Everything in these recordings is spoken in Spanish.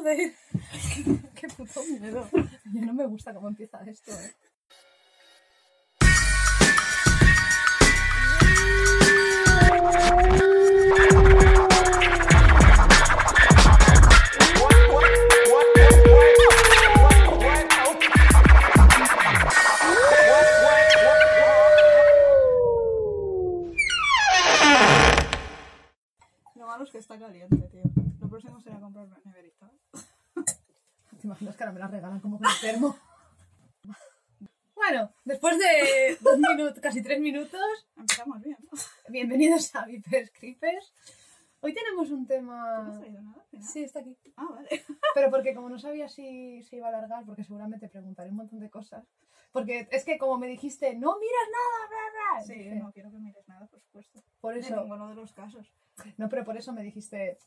Joder, qué puto miedo. Yo no me gusta cómo empieza esto, eh. Lo malo es que está caliente, tío. Lo próximo será comprar. ¿Te imaginas que ahora me la regalan como con termo? Bueno, después de dos minutos, casi tres minutos, Empezamos bien, bienvenidos a Vipers Creepers. Hoy tenemos un ¿No has tema... traído nada? ¿Nada? Sí, está aquí. Ah, vale. Pero porque como no sabía si se iba a alargar, porque seguramente preguntaré un montón de cosas. Porque es que como me dijiste, no miras nada, bla, bla. Sí, dije, no quiero que mires nada, por supuesto. Por En eso, ninguno de los casos. no, pero por eso me dijiste,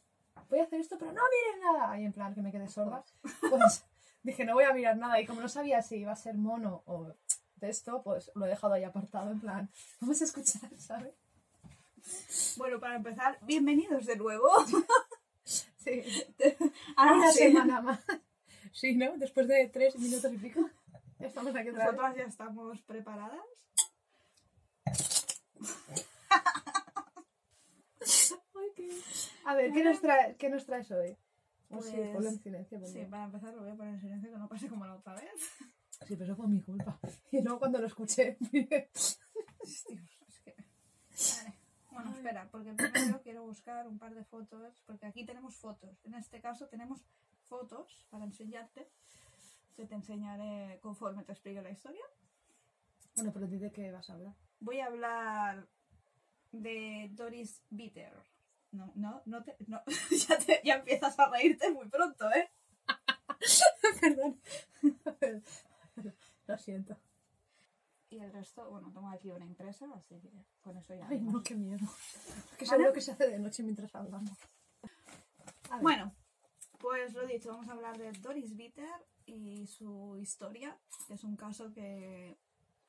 voy a hacer esto, pero no mires nada. Y en plan, que me quedé sorda. Pues dije, no voy a mirar nada. Y como no sabía si iba a ser mono o de esto, pues lo he dejado ahí apartado, en plan, vamos a escuchar, ¿sabes? Bueno, para empezar, bienvenidos de nuevo. Sí, Ahora una sí. semana más. Sí, ¿no? Después de tres minutos y pico, ya estamos aquí otra. Nosotras ya estamos preparadas. Ay, qué- A ver, ¿qué nos, trae, ¿qué nos traes hoy? Oh, sí, Pues, ponlo en silencio. Sí, para empezar lo voy a poner en silencio que no pase como la otra vez. Sí, pero eso fue mi culpa. Y luego cuando lo escuché, Dios, es que... Vale. Bueno, espera, porque primero quiero buscar un par de fotos, porque aquí tenemos fotos. En este caso tenemos fotos para enseñarte, que te enseñaré conforme te explique la historia. bueno, pero de qué vas a hablar. Voy a hablar de Doris Bitter. No, no, no te... No, ya, te- ya empiezas a reírte muy pronto, ¿eh? Perdón. lo siento. Y el resto, bueno, tengo aquí una impresa, así que con eso ya... Ay, vemos. no, qué miedo. Que ¿Vale? seguro que se hace de noche mientras hablamos. Bueno, pues lo dicho, vamos a hablar de Doris Bitter y su historia, que es un caso que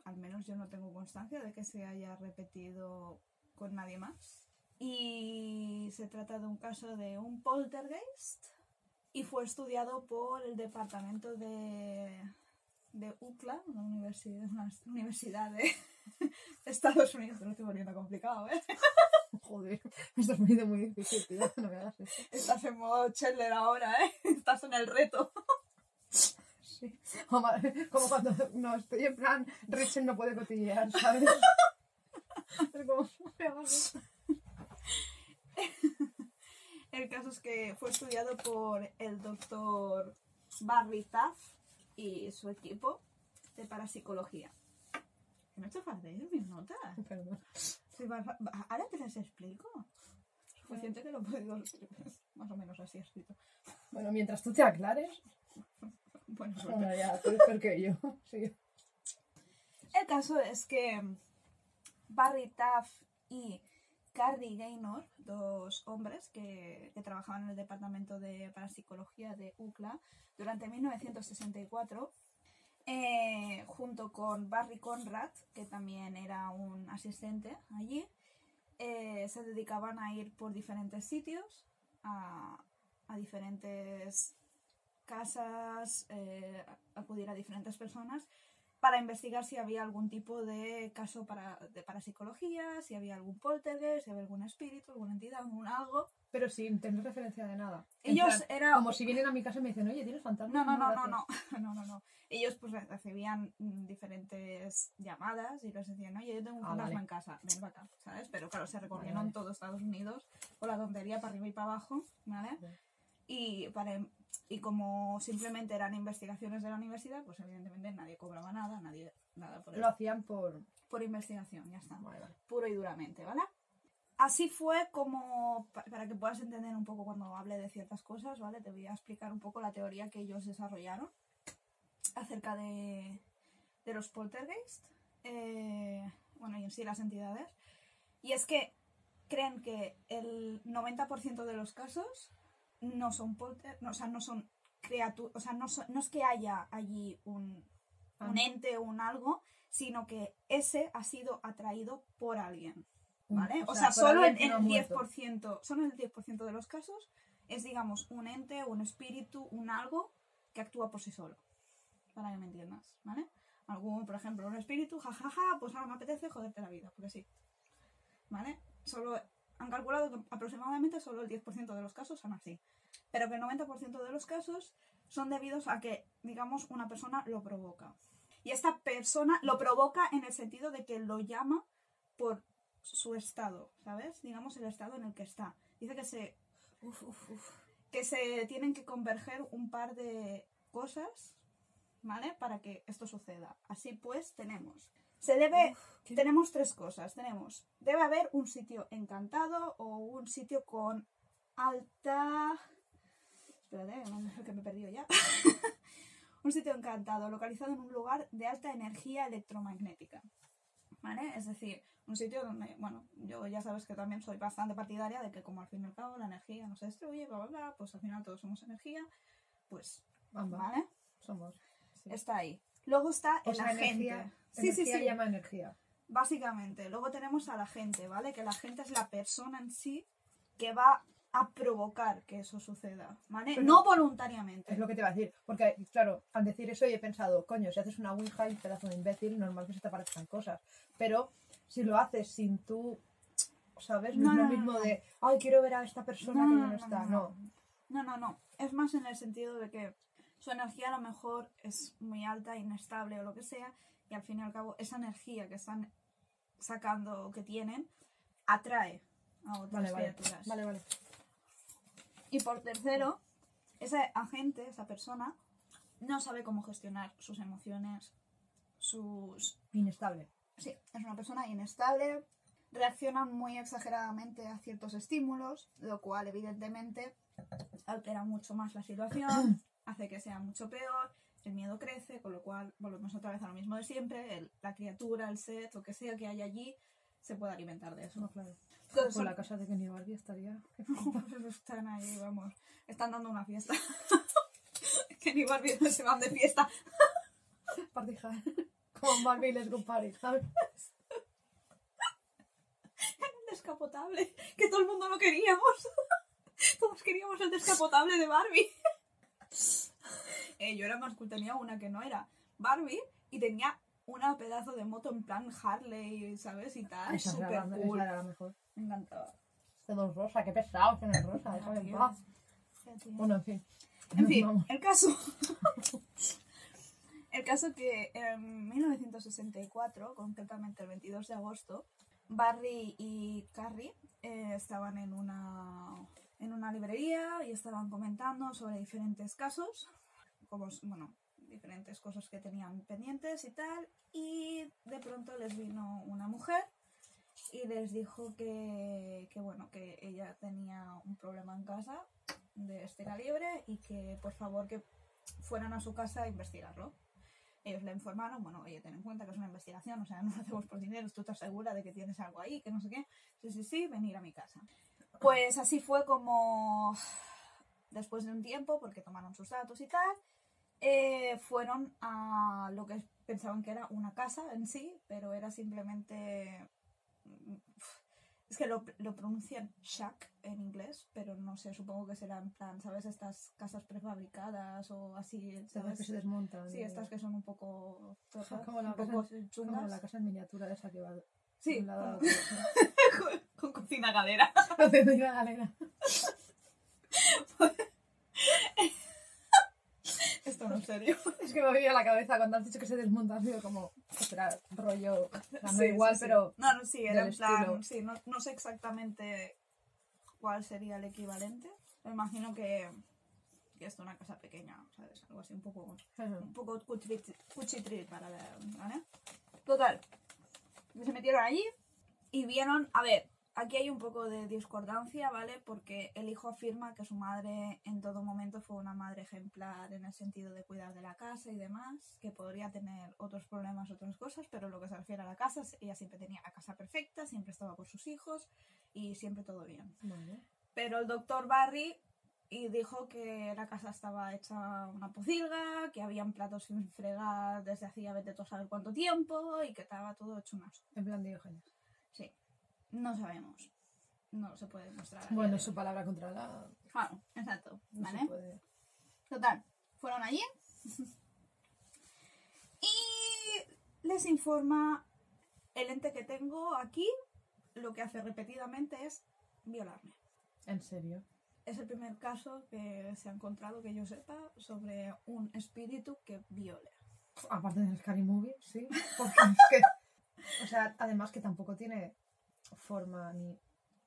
al menos yo no tengo constancia de que se haya repetido con nadie más. Y se trata de un caso de un poltergeist y fue estudiado por el departamento de, de UCLA, una universidad, una universidad de Estados Unidos, que lo estoy volviendo complicado, ¿eh? joder, me estás poniendo muy difícil, tío. No me hagas eso. Estás en modo Chandler ahora, ¿eh? Estás en el reto. Sí. Como, como cuando no estoy en plan, Rachel no puede cotillear, ¿sabes? Es como, no me hagas eso. El caso es que fue estudiado por el doctor Barry Taff y su equipo de parapsicología. ¿Que ¿Me he hecho falta de mis notas? Perdón. Ahora te las explico. Suficiente que lo he podido más o menos así escrito. Bueno, mientras tú te aclares, Bueno, bueno, ya, tú que yo. Sí. El caso es que Barry Taff y Carrie Gaynor, dos hombres que, trabajaban en el departamento de parapsicología de UCLA durante 1964, eh, junto con Barry Conrad, que también era un asistente allí, eh, se dedicaban a ir por diferentes sitios, a, diferentes casas, eh, acudir a diferentes personas para investigar si había algún tipo de caso para, de parapsicología, si había algún poltergeist, si había algún espíritu, alguna entidad, algún algo. Pero sin tener referencia de nada. Ellos plan, eran... Como si vienen a mi casa y me dicen, oye, ¿tienes fantasma? No, no, no, no, no, no, no, no. Ellos pues re- recibían mm, diferentes llamadas y les decían, oye, yo tengo un Ah, fantasma vale. en casa, ven para acá, ¿sabes? Pero claro, se recorrieron vale. todo Estados Unidos con la tontería para arriba y para abajo, ¿vale? Vale. Y, para, y como simplemente eran investigaciones de la universidad, pues evidentemente nadie cobraba nada, nadie, nada por, Lo hacían por... por investigación, ya está Vale, puro y duramente, ¿vale? Así fue como, pa- para que puedas entender un poco cuando hable de ciertas cosas, ¿vale? Te voy a explicar un poco la teoría que ellos desarrollaron acerca de, de los poltergeist, eh, bueno, y en sí las entidades. Y es que creen que el 90% de los casos no son polter, no, o sea, no son criaturas, o sea, no, son- no es que haya allí un, un ente o un algo, sino que ese ha sido atraído por alguien. ¿Vale? Mm, O sea, solo el muerto. 10%, solo en el 10% de los casos es, digamos, un ente, un espíritu, un algo que actúa por sí solo. Para que me entiendas, ¿vale? Algún, por ejemplo, un espíritu, jajaja, pues ahora me apetece joderte la vida, porque sí. ¿Vale? Solo han calculado que aproximadamente solo el 10% de los casos son así. Pero que el 90% de los casos son debidos a que, digamos, una persona lo provoca. Y esta persona lo provoca en el sentido de que lo llama por su estado, ¿sabes? Digamos el estado en el que está. Dice que se Uf, uf, uf. que se tienen que converger un par de cosas, ¿vale? Para que esto suceda. Así pues, tenemos. Se debe. Uf, Tenemos tres cosas. Tenemos. Debe haber un sitio encantado o un sitio con alta. Espérate, que me he perdido ya. un sitio encantado, localizado en un lugar de alta energía electromagnética. ¿Vale? Es decir, un sitio donde, bueno, yo ya sabes que también soy bastante partidaria de que como al fin y al cabo la energía no se destruye, bla, bla, bla, pues al final todos somos energía, pues. ¿vale? Somos. sí. Está ahí. Luego está O el sea, agente. energía, Sí, sí, energía sí. llama energía. Básicamente. Luego tenemos a la gente, ¿vale? Que la gente es la persona en sí que va a provocar que eso suceda, ¿vale? Pero- no voluntariamente. Es lo que te iba a decir. Porque, claro, al decir eso yo he pensado, coño, si haces una ouija y pedazo de imbécil, normal que se te aparezcan cosas. Pero si lo haces sin tú, ¿sabes? No, No, es lo mismo no. de, ay, quiero ver a esta persona que no, ya no no, está. no, No. No, no, no. Es más en el sentido de que su energía a lo mejor es muy alta, inestable o lo que sea, y al fin y al cabo esa energía que están sacando, que tienen, atrae a otras Vale, vale. criaturas. Vale, vale. Y por tercero, ese agente, esa persona, no sabe cómo gestionar sus emociones, sus... Inestable. Sí, es una persona inestable, reacciona muy exageradamente a ciertos estímulos, lo cual evidentemente altera mucho más la situación, hace que sea mucho peor, el miedo crece, con lo cual volvemos otra vez a lo mismo de siempre, el- la criatura, el set, lo que sea que hay allí, se puede alimentar de eso. No, claro. Con la casa de Kenny Barbie estaría. están ahí, vamos. Están dando una fiesta. que ni Barbie no se van de fiesta. Party hard. Como Barbie Go Party, ¿sabes? El descapotable. Que todo el mundo lo queríamos. Todos queríamos el descapotable de Barbie. Eh, yo era más cool, tenía una que no era Barbie y tenía una pedazo de moto en plan Harley, ¿sabes? Y tal. Esa Súper era, la- esa cool. era la mejor. Me encantaba. Este dos rosa, qué pesados son el rosa, paz. Bueno, en fin. En fin, Vamos. el caso. el caso que en 1964, concretamente el 22 de agosto, Barry y Carrie eh, estaban en una, en una librería y estaban comentando sobre diferentes casos, como, bueno, diferentes cosas que tenían pendientes y tal, y de pronto les vino una mujer y les dijo que, que bueno, que ella tenía un problema en casa de este calibre y que por favor que fueran a su casa a investigarlo. Ellos le informaron, bueno, oye, ten en cuenta que es una investigación, o sea, no lo hacemos por dinero, tú estás segura de que tienes algo ahí, que no sé qué. Sí, sí, sí, venir a mi casa. Pues así fue como, después de un tiempo, porque tomaron sus datos y tal, eh, fueron a lo que pensaban que era una casa en sí, pero era simplemente... Es que lo, lo pronuncian shack en inglés, pero no sé, supongo que será en plan, ¿sabes? Estas casas prefabricadas o así, Sabes que se desmontan. Sí, y- estas que son un poco Como la un casa- poco Como chungas. la casa en miniatura esa que va de Sí, un lado a con, otro. con cocina galera. Una galera. Esto no es serio. Es que me había la cabeza cuando has dicho que se desmonta, ha sido como, era rollo, no Sí, igual, sí, sí. pero No, no, sí, era en plan... estilo. Sí, no, no sé exactamente cuál sería el equivalente. Me imagino que, que esto es una casa pequeña, ¿sabes? Algo así un poco... un poco cuchitri, cuchitri para ver, ¿vale? Total, se metieron allí y vieron, a ver, aquí hay un poco de discordancia, ¿vale? Porque el hijo afirma que su madre en todo momento fue una madre ejemplar en el sentido de cuidar de la casa y demás, que podría tener otros problemas, otras cosas, pero lo que se refiere a la casa, ella siempre tenía la casa perfecta, siempre estaba por sus hijos y siempre todo bien. Pero el doctor Barry y dijo que la casa estaba hecha una pocilga, que habían platos sin fregar desde hacía vete tú saber cuánto tiempo y que estaba todo hecho un asco. En plan Diógenes. No sabemos. no se puede día Bueno, su palabra contra la. Claro, exacto. No ¿Vale? se puede. Total, fueron allí y les informa el ente que tengo aquí, lo que hace repetidamente es violarme. En serio. Es el primer caso que se ha encontrado, que yo sepa, sobre un espíritu que viole. Aparte del Scary Movie, sí. Porque es que. O sea, además que tampoco tiene forma ni.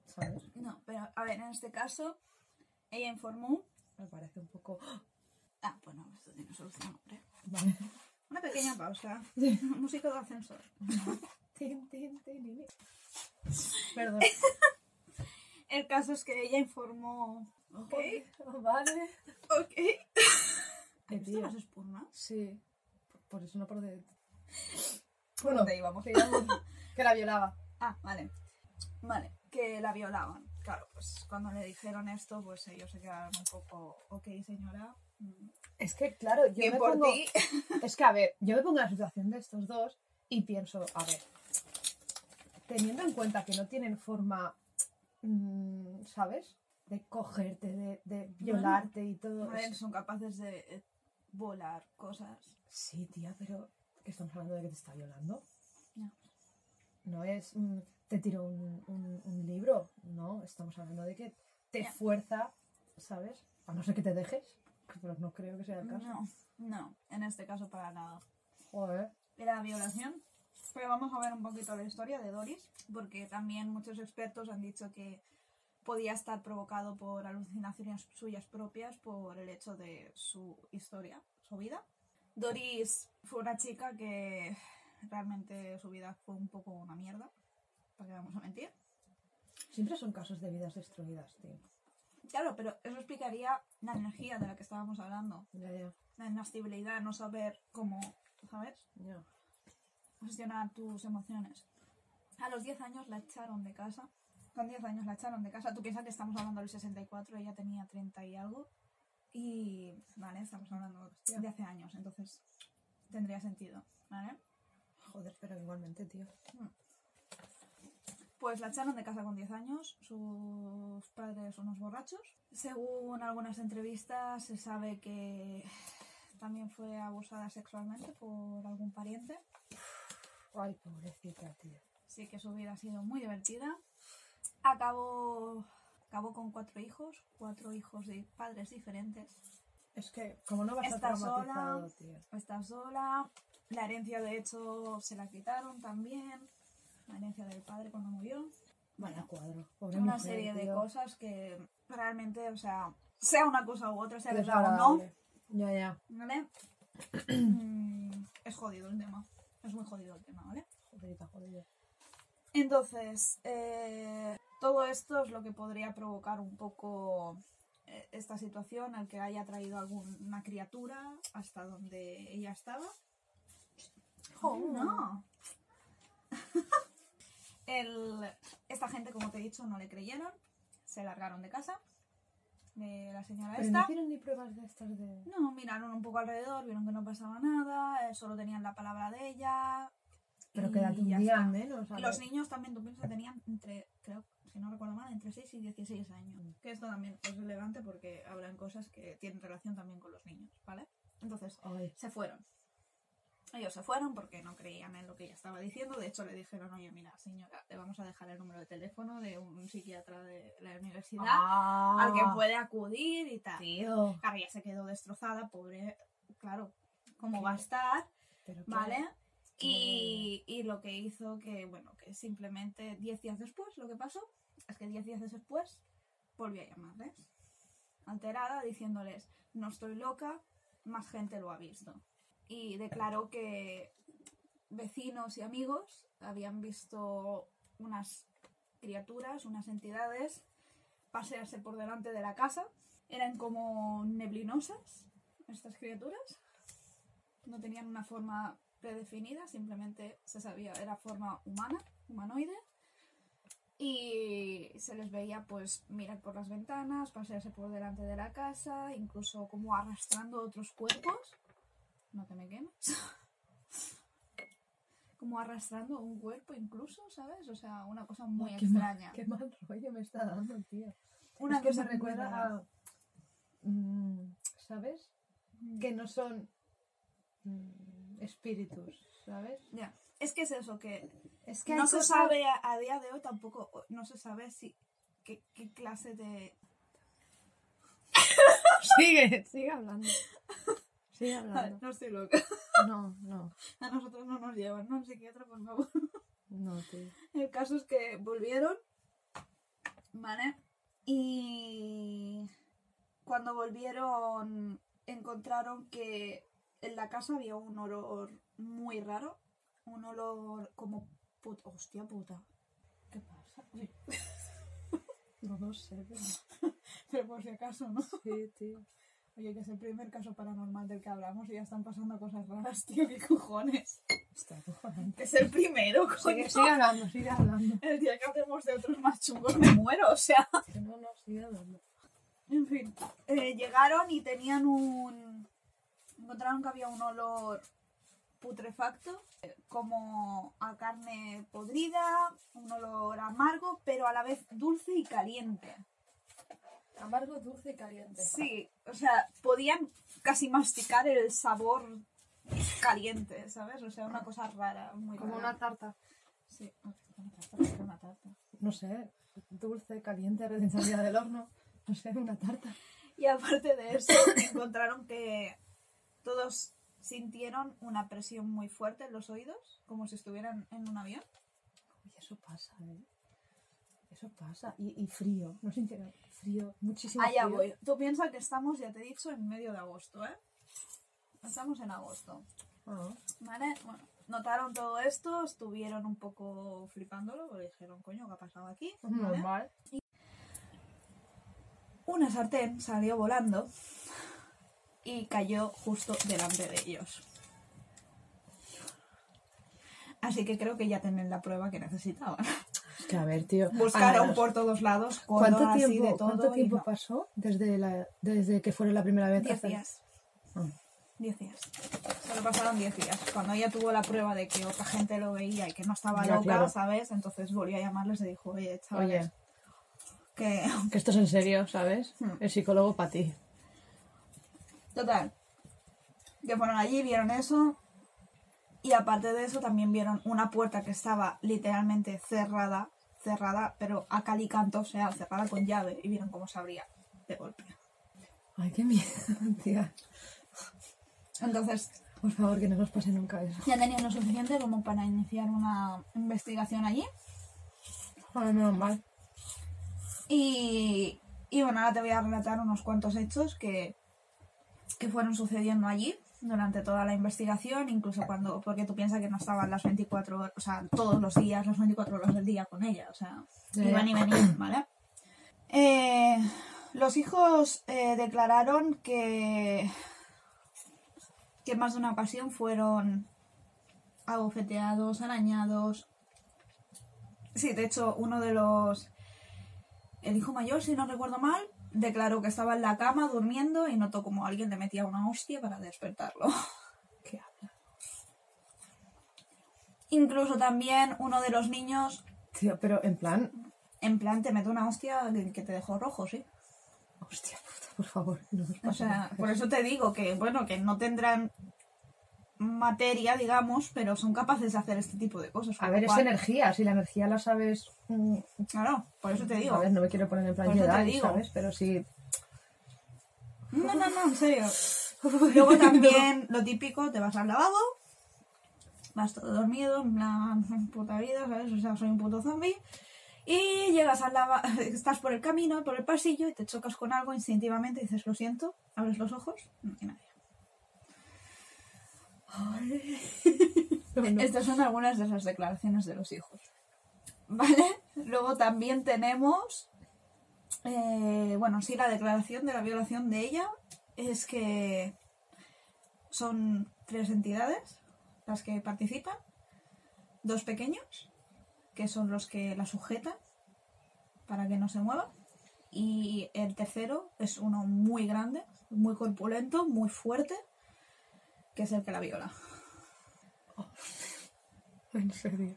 ¿Sabes? No, pero a ver, en este caso, ella informó... Me parece un poco. Ah, pues no, esto tiene solución, hombre. Vale. Una pequeña pausa. Música de ascensor. Tin, tin, tin. Perdón. El caso es que ella informó... Ok, Vale. ok. ¿Esto tío. las espurnas? Sí. Por- eso no por de. ¿Por dónde íbamos? que la violaba. Ah, vale. Vale, que la violaban. Claro, pues cuando le dijeron esto, pues ellos se quedaron un poco, ok, señora. Es que, claro, yo Bien me por pongo... ti. Es que, a ver, yo me pongo en la situación de estos dos y pienso, a ver, teniendo en cuenta que no tienen forma, mm, ¿sabes? De cogerte, de, de violarte y todo. A ver, son capaces de eh, volar cosas. Sí, tía, pero ¿qué estamos hablando de que te está violando? No. No es, mm, te tiro un, un- un libro, no, estamos hablando de que te fuerza, ¿sabes? A no ser que te dejes, pero no creo que sea el caso. No, no, en este caso para nada. Joder. Era violación. Pero vamos a ver un poquito la historia de Doris, porque también muchos expertos han dicho que podía estar provocado por alucinaciones suyas propias por el hecho de su historia, su vida. Doris fue una chica que realmente su vida fue un poco una mierda, para qué vamos a mentir. Siempre son casos de vidas destruidas, tío. Claro, pero eso explicaría la energía de la que estábamos hablando, Ya, ya. la inestabilidad, no saber cómo, ¿sabes? ya. gestionar tus emociones. A los 10 años la echaron de casa. Con 10 años la echaron de casa. Tú piensas que estamos hablando del 64, ella tenía 30 y algo. Y, vale, estamos hablando de hace años, entonces tendría sentido, ¿vale? Joder, pero igualmente, tío. Pues la echaron de casa con 10 años, sus padres unos borrachos. Según algunas entrevistas se sabe que también fue abusada sexualmente por algún pariente. Ay, pobrecita, tío. Sí que su vida ha sido muy divertida. Acabó, acabó con cuatro hijos, cuatro hijos de padres diferentes. Es que, como no vas a Está traumatizado, sola. tío. Está sola. La herencia, de hecho, se la quitaron también. La herencia del padre cuando murió. Vaya cuadro. Pobre Una mujer, serie de cosas que realmente, o sea, sea una cosa u otra, sea verdad o no. Ya, ya. ¿vale? Mm, es jodido el tema. Es muy jodido el tema, ¿vale? Joderita, joderita. Entonces, eh, todo esto es lo que podría provocar un poco eh, esta situación, el que haya traído alguna criatura hasta donde ella estaba. ¡Oh, no! El- esta gente, como te he dicho, no le creyeron, se largaron de casa de la señora Pero no esta. hicieron ni pruebas de estas de... No, miraron un poco alrededor, vieron que no pasaba nada, eh, solo tenían la palabra de ella. Pero día está. al menos. los niños también, tú piensas, tenían entre, creo, si no recuerdo mal, entre 6 y 16 años. Mm. Que esto también es relevante porque hablan cosas que tienen relación también con los niños, ¿vale? Entonces, Ay, se fueron. Ellos se fueron porque no creían en lo que ella estaba diciendo. De hecho, le dijeron, oye, mira, señora, le vamos a dejar el número de teléfono de un psiquiatra de la universidad Ah, al que puede acudir y tal. Tío. Claro, ella se quedó destrozada, pobre, claro, ¿cómo va a estar? Pero ¿Vale? Y, y lo que hizo que, bueno, que simplemente 10 días después, lo que pasó es que 10 días después volvió a llamarles, alterada, diciéndoles, no estoy loca, más gente lo ha visto. Y declaró que vecinos y amigos habían visto unas criaturas, unas entidades, pasearse por delante de la casa. Eran como neblinosas, estas criaturas. No tenían una forma predefinida, simplemente se sabía, era forma humana, humanoide. Y se les veía pues mirar por las ventanas, pasearse por delante de la casa, incluso como arrastrando otros cuerpos. No te me quemes. como arrastrando un cuerpo incluso, ¿sabes? O sea, una cosa muy qué mal- extraña. Qué mal rollo me está dando, tío. Una es que me recuerda rara. a... mm, ¿Sabes? Mm. Que no son mm, espíritus, ¿sabes? Ya. Es que es eso, que Es que no se cosas- sabe a, a día de hoy tampoco, no se sabe si qué, qué clase de... Sigue, sigue hablando. Sigue hablando. no estoy loca. No, no, A nosotros no nos llevan, ¿no? Psiquiatra, por favor. no, tío. El caso es que volvieron, ¿vale? Y cuando volvieron encontraron que en la casa había un olor muy raro, un olor como puta, hostia puta. ¿Qué pasa? No lo sé, pero... pero por si acaso, ¿no? Sí, tío. Oye, que es el primer caso paranormal del que hablamos y ya están pasando cosas raras, tío, qué cojones. Está acojonante. Que es el primero, coño. Sigue, sigue hablando, sigue hablando. El día que hablemos de otros más chungos me muero, o sea. Que no, no, sigue hablando. En fin, eh, llegaron y tenían un... Encontraron que había un olor putrefacto, eh, como a carne podrida, un olor amargo, pero a la vez dulce y caliente. Amargo, dulce y caliente. Sí, o sea, podían casi masticar el sabor caliente, ¿sabes? O sea, una cosa rara, muy Como rara. una tarta. Sí, una tarta, ¿por qué una tarta? No sé, dulce, caliente, recién salida del horno. No sé, una tarta. Y aparte de eso, encontraron que todos sintieron una presión muy fuerte en los oídos, como si estuvieran en un avión. Uy, eso pasa, ¿eh? Eso pasa. Y, y frío, no sintieron frío, muchísimo Allá frío. voy. Tú piensas que estamos, ya te he dicho, en medio de agosto, ¿eh? Estamos en agosto. Ah, ¿Vale? Bueno, notaron todo esto, estuvieron un poco flipándolo, porque dijeron, coño, ¿qué ha pasado aquí? ¿Vale? normal. Una sartén salió volando y cayó justo delante de ellos. Así que creo que ya tienen la prueba que necesitaban. Es que a ver, tío. Buscaron por todos lados, ¿Cuánto así tiempo, de todo. ¿cuánto tiempo pasó desde, la, desde que fueron la primera vez? Diez días. Ah. Diez días. Solo pasaron diez días. Cuando ella tuvo la prueba de que otra gente lo veía y que no estaba Ya, loca, claro. ¿sabes? Entonces volvió a llamarles y dijo, oye, chavales, Oye, que... que esto es en serio, ¿sabes? Hmm. El psicólogo para ti. Total. Que fueron allí, vieron eso. Y aparte de eso, también vieron una puerta que estaba literalmente cerrada. Cerrada, pero a cal y canto, o sea, cerrada con llave. Y vieron cómo se abría de golpe. Ay, qué miedo, tía. Entonces, Por favor, que no nos pase nunca eso. ya tenían lo suficiente como para iniciar una investigación allí. Ay, menos mal. Y, y bueno, ahora te voy a relatar unos cuantos hechos que, que fueron sucediendo allí durante toda la investigación, incluso cuando, porque tú piensas que no estaban las 24 horas, o sea, todos los días, las 24 horas del día con ella, o sea, iban y venían, ¿vale? Eh, los hijos eh, declararon que, que más de una ocasión fueron abofeteados, arañados. Sí, de hecho, uno de los el hijo mayor, si no recuerdo mal, declaró que estaba en la cama durmiendo y notó como alguien le metía una hostia para despertarlo. ¿Qué habla? Incluso también uno de los niños, Tío, pero en plan. en plan, te mete una hostia que te dejó rojo, sí. Hostia puta, por favor. No O sea, por eso te digo que, bueno, que no tendrán materia, digamos, pero son capaces de hacer este tipo de cosas. A ver, es energía. Si la energía la sabes. mm, Claro, por eso te digo. A ver, no me quiero poner en plan Jedi. ¿sabes? Pero sí. No, no, no, en serio. Luego también lo típico, te vas al lavabo, vas todo dormido, en plan, puta vida, ¿sabes? O sea, soy un puto zombie. Y llegas al lavabo, estás por el camino, por el pasillo, y te chocas con algo instintivamente, dices, lo siento, abres los ojos, no hay nadie. Estas son algunas de las declaraciones de los hijos. ¿Vale? Luego también tenemos, eh, bueno, sí, la declaración de la violación de ella es que son tres entidades las que participan, dos pequeños, que son los que la sujetan para que no se mueva, y el tercero es uno muy grande, muy corpulento, muy fuerte, que es el que la viola. En serio.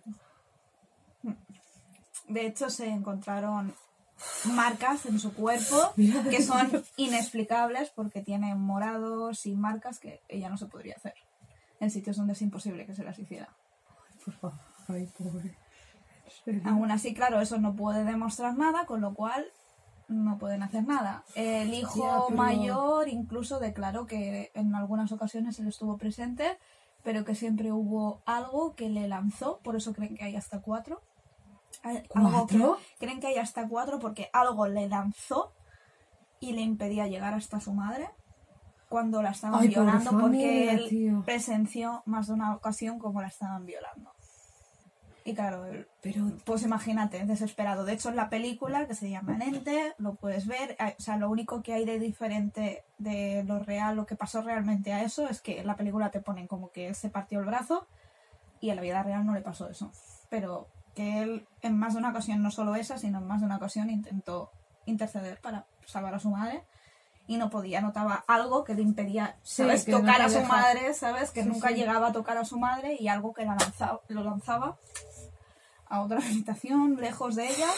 De hecho, se encontraron marcas en su cuerpo que son inexplicables porque tiene morados y marcas que ella no se podría hacer en sitios donde es imposible que se las hiciera. Por favor. Ay, pobre. Aún así, claro, eso no puede demostrar nada, con lo cual no pueden hacer nada. El hijo Ya, pero- mayor incluso declaró que en algunas ocasiones él estuvo presente, pero que siempre hubo algo que le lanzó, por eso creen que hay hasta cuatro. Algo que- ¿Cuatro? creen que hay hasta cuatro porque algo le lanzó y le impedía llegar hasta su madre cuando la estaban Ay, violando porque familia, él tío. presenció más de una ocasión como la estaban violando. Y claro, Pero pues imagínate, desesperado. De hecho, en la película, que se llama Nente, lo puedes ver. O sea, lo único que hay de diferente de lo real, lo que pasó realmente a eso, es que en la película te ponen como que él se partió el brazo y en la vida real no le pasó eso. Pero que él, en más de una ocasión, no solo esa, sino en más de una ocasión, intentó interceder para salvar a su madre y no podía, notaba algo que le impedía, ¿sabes? tocar a su madre, ¿sabes? Que Sí, nunca sí. llegaba a tocar a su madre y algo que la lanzaba, lo lanzaba a otra habitación lejos de ella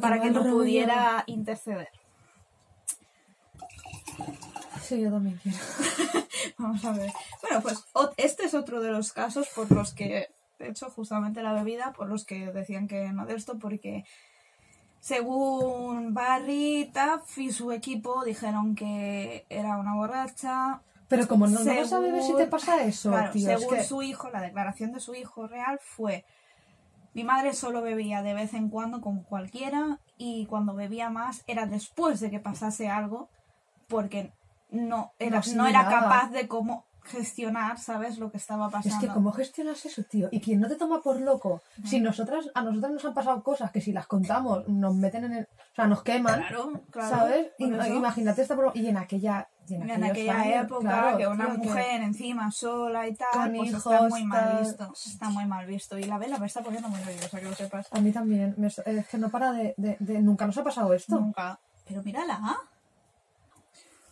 para que no pudiera interceder. Sí, yo también quiero. Vamos a ver. Bueno, pues este es otro de los casos por los que, de hecho, justamente la bebida, por los que decían que no de esto, porque según Barry, Taff y su equipo dijeron que era una borracha. Pero como no, no vas a Según- beber si te pasa eso, Claro, tío. es según que- su hijo, la declaración de su hijo real fue: Mi madre solo bebía de vez en cuando con cualquiera y cuando bebía más era después de que pasase algo porque no era, No no era asimilaba. capaz de cómo gestionar, ¿sabes? Lo que estaba Es pasando. que cómo gestionas eso, tío. Y quien no te toma por loco. Si nosotras, a nosotras nos han pasado cosas que si las contamos nos meten en el, o sea, nos queman, Claro, claro. ¿sabes? Y-. Imagínate esta y en aquella, y en, aquella años, época claro, que una que- mujer encima sola y tal, Con pues hijos, está muy mal visto. Está muy mal visto. Y la vela me está poniendo muy nerviosa, que lo sepas. A mí también, es que no para de, de- de- Nunca nos ha pasado esto. Nunca. Pero mírala, ¿ah?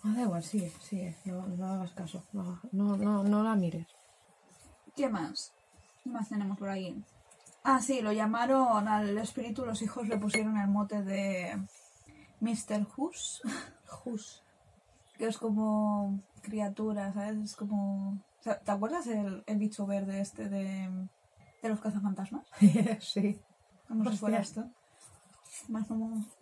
Ah, da igual, sigue, sigue. No, no hagas caso. No, no, no, no la mires. ¿Qué más? ¿Qué más tenemos por ahí? Ah, sí, lo llamaron al espíritu, los hijos le pusieron el mote de Mr. Hus, Jus. Que es como criatura, ¿sabes? Es como... o sea, ¿Te acuerdas el, el bicho verde este de, de los cazafantasmas? sí. Como si fuera esto. Más como...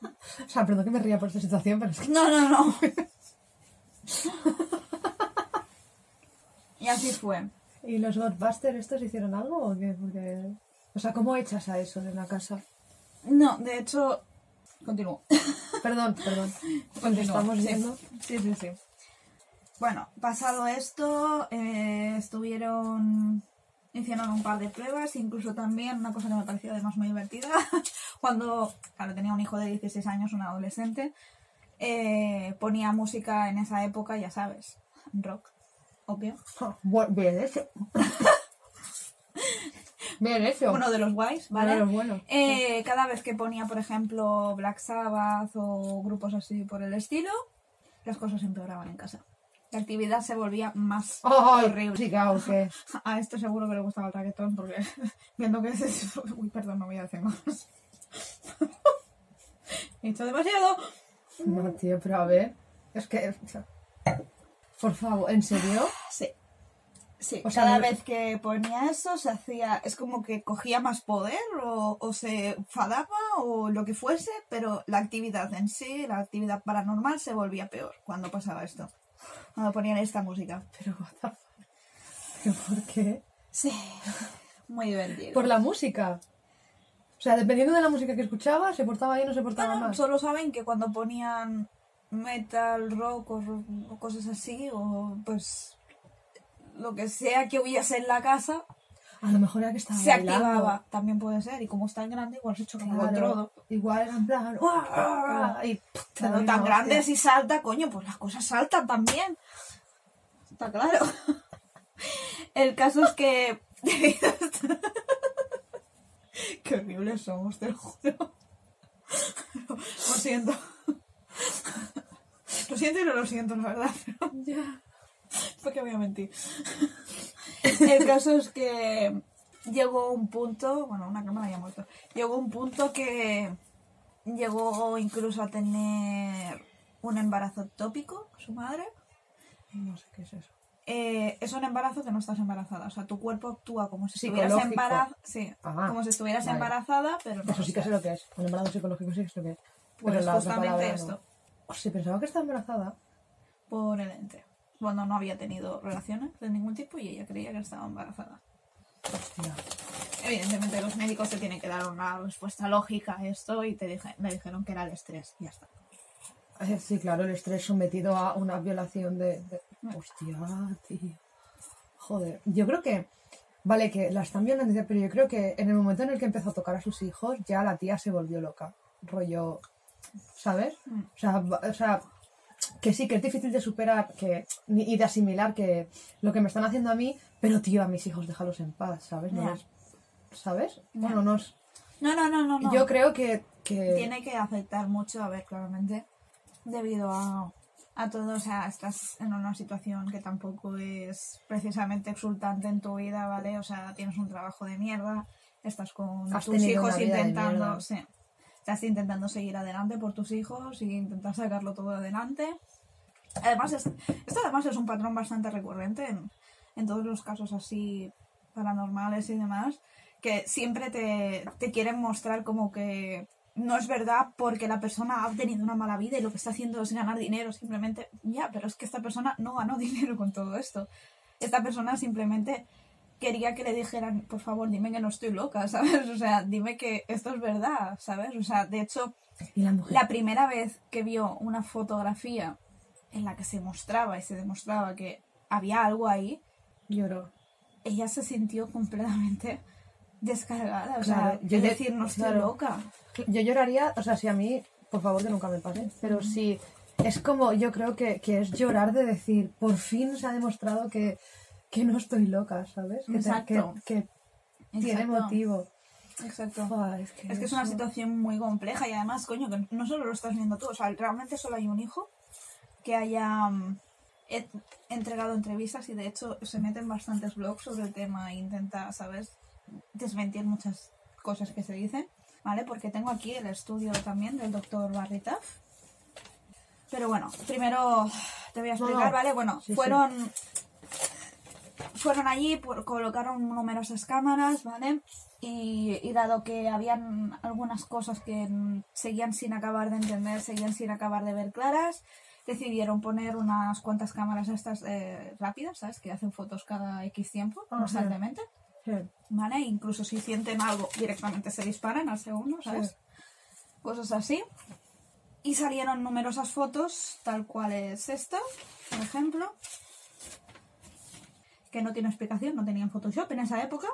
O sea, perdón que me ría por esta situación, pero es que... No, no, no. y así fue. ¿Y los Ghostbusters estos hicieron algo o qué? Porque... O sea, ¿cómo echas a eso de la casa? No, de hecho... Continúo. Perdón, perdón. Nos Continúa, estamos sí. viendo. Sí, sí, sí. Bueno, pasado esto, eh, estuvieron. Hicieron un par de pruebas, incluso también una cosa que me pareció además muy divertida, cuando, claro, tenía un hijo de 16 años, un adolescente, eh, ponía música en esa época, ya sabes, rock, obvio. Bien hecho. Hecho. Uno de los guays, ¿vale? Uno de los buenos. Eh, cada vez que ponía, por ejemplo, Black Sabbath o grupos así por el estilo, las cosas empeoraban en casa. La actividad se volvía más ¡Ay, horrible. chica, o qué? A esto seguro que le gustaba el reggaetón porque viendo que es... Uy, perdón, no voy a decir más. He dicho demasiado. No, tío, pero a ver. Es que... Por favor, ¿en serio? Sí. Sí, O sea, cada no- vez que ponía eso se hacía, es como que cogía más poder o, o se enfadaba o lo que fuese, pero la actividad en sí, la actividad paranormal se volvía peor cuando pasaba esto. Cuando ponían esta música. Pero? ¿Pero por qué? Sí, muy divertido. Por la música. O sea, dependiendo de la música que escuchaba, se portaba bien o se portaba Bueno, mal. solo saben que cuando ponían metal, rock o, o cosas así, o pues lo que sea que hubiese en la casa, A lo mejor era que estaba se bailando. activaba. También puede ser. Y como es tan grande, igual se choca con Claro, todo. igual era en plan... ¡Uah! Y, Pero tan grande si salta, coño, pues las cosas saltan también. Está claro. El caso es que. Qué horribles somos, te lo juro. Lo siento. Lo siento y no lo siento, la verdad. Pero Ya. ¿Por qué voy a mentir? El caso es que llegó un punto, bueno, una cámara ya ha muerto, llegó un punto que llegó incluso a tener un embarazo tópico, su madre. No sé qué es eso. Eh, es un embarazo que no estás embarazada, o sea, tu cuerpo actúa como si estuvieras embarazada, sí, Ah, como si estuvieras vale. embarazada, pero no. Eso sí que sé lo que es. Un embarazo psicológico sí que sé lo que es. Pues Pero justamente no. esto, sí, pensaba que estaba embarazada. por el ente. Cuando no había tenido relaciones de ningún tipo y ella creía que estaba embarazada. Hostia. Evidentemente los médicos te tienen que dar una respuesta lógica a esto y te dije, me dijeron que era el estrés, y ya está. Eh, Sí, claro, el estrés sometido a una violación de... de- Hostia, tío. Joder. Yo creo que... Vale, que la están violando, pero yo creo que en el momento en el que empezó a tocar a sus hijos, ya la tía se volvió loca. Rollo... ¿Sabes? Mm. O sea, o sea, que sí, que es difícil de superar que, y de asimilar que lo que me están haciendo a mí, pero tío, a mis hijos déjalos en paz, ¿sabes? No ¿Sabes? No es- No, no, no, no, no. Yo creo que... que... Tiene que afectar mucho, a ver, claramente, debido a, a todo, o sea, estás en una situación que tampoco es precisamente exultante en tu vida, ¿vale? O sea, tienes un trabajo de mierda, estás con Has tus hijos intentando, sí, estás intentando seguir adelante por tus hijos y intentar sacarlo todo adelante. Además, es- esto además es un patrón bastante recurrente en, en todos los casos así paranormales y demás, que siempre te, te quieren mostrar como que no es verdad porque la persona ha tenido una mala vida y lo que está haciendo es ganar dinero simplemente. Ya, pero es que esta persona no ganó dinero con todo esto. Esta persona simplemente quería que le dijeran, por favor, dime que no estoy loca, ¿sabes? O sea, dime que esto es verdad, ¿sabes? O sea, de hecho, la la primera vez que vio una fotografía en la que se mostraba y se demostraba que había algo ahí, Lloró. ella se sintió completamente descargada. O Claro, sea, yo es de- decir, no estoy claro. loca. Yo lloraría, o sea, si a mí, por favor que nunca me pase, pero sí, es como, yo creo que, que es llorar de decir, por fin se ha demostrado que, que no estoy loca, ¿sabes? Que, te- Exacto. que, que tiene motivo. Exacto. Es que, Es que es una situación muy compleja y además, coño, que no solo lo estás viendo tú, o sea, realmente solo hay un hijo que haya mm, he- entregado entrevistas y de hecho se meten bastantes blogs sobre el tema e intenta, ¿sabes?, desmentir muchas cosas que se dicen, ¿vale? Porque tengo aquí el estudio también del doctor Barritaf. Pero bueno, primero te voy a explicar, no. ¿vale? Bueno, Sí, sí. Fueron allí, por- colocaron numerosas cámaras, ¿vale? Y, y dado que habían algunas cosas que seguían sin acabar de entender, seguían sin acabar de ver claras, decidieron poner unas cuantas cámaras estas eh, rápidas, ¿sabes? Que hacen fotos cada X tiempo, constantemente, Sí. ¿vale? Incluso si sienten algo, directamente se disparan al segundo, ¿sabes? Sí. Cosas así. Y salieron numerosas fotos, tal cual es esta, por ejemplo. Que no tiene explicación, no tenían Photoshop en esa época,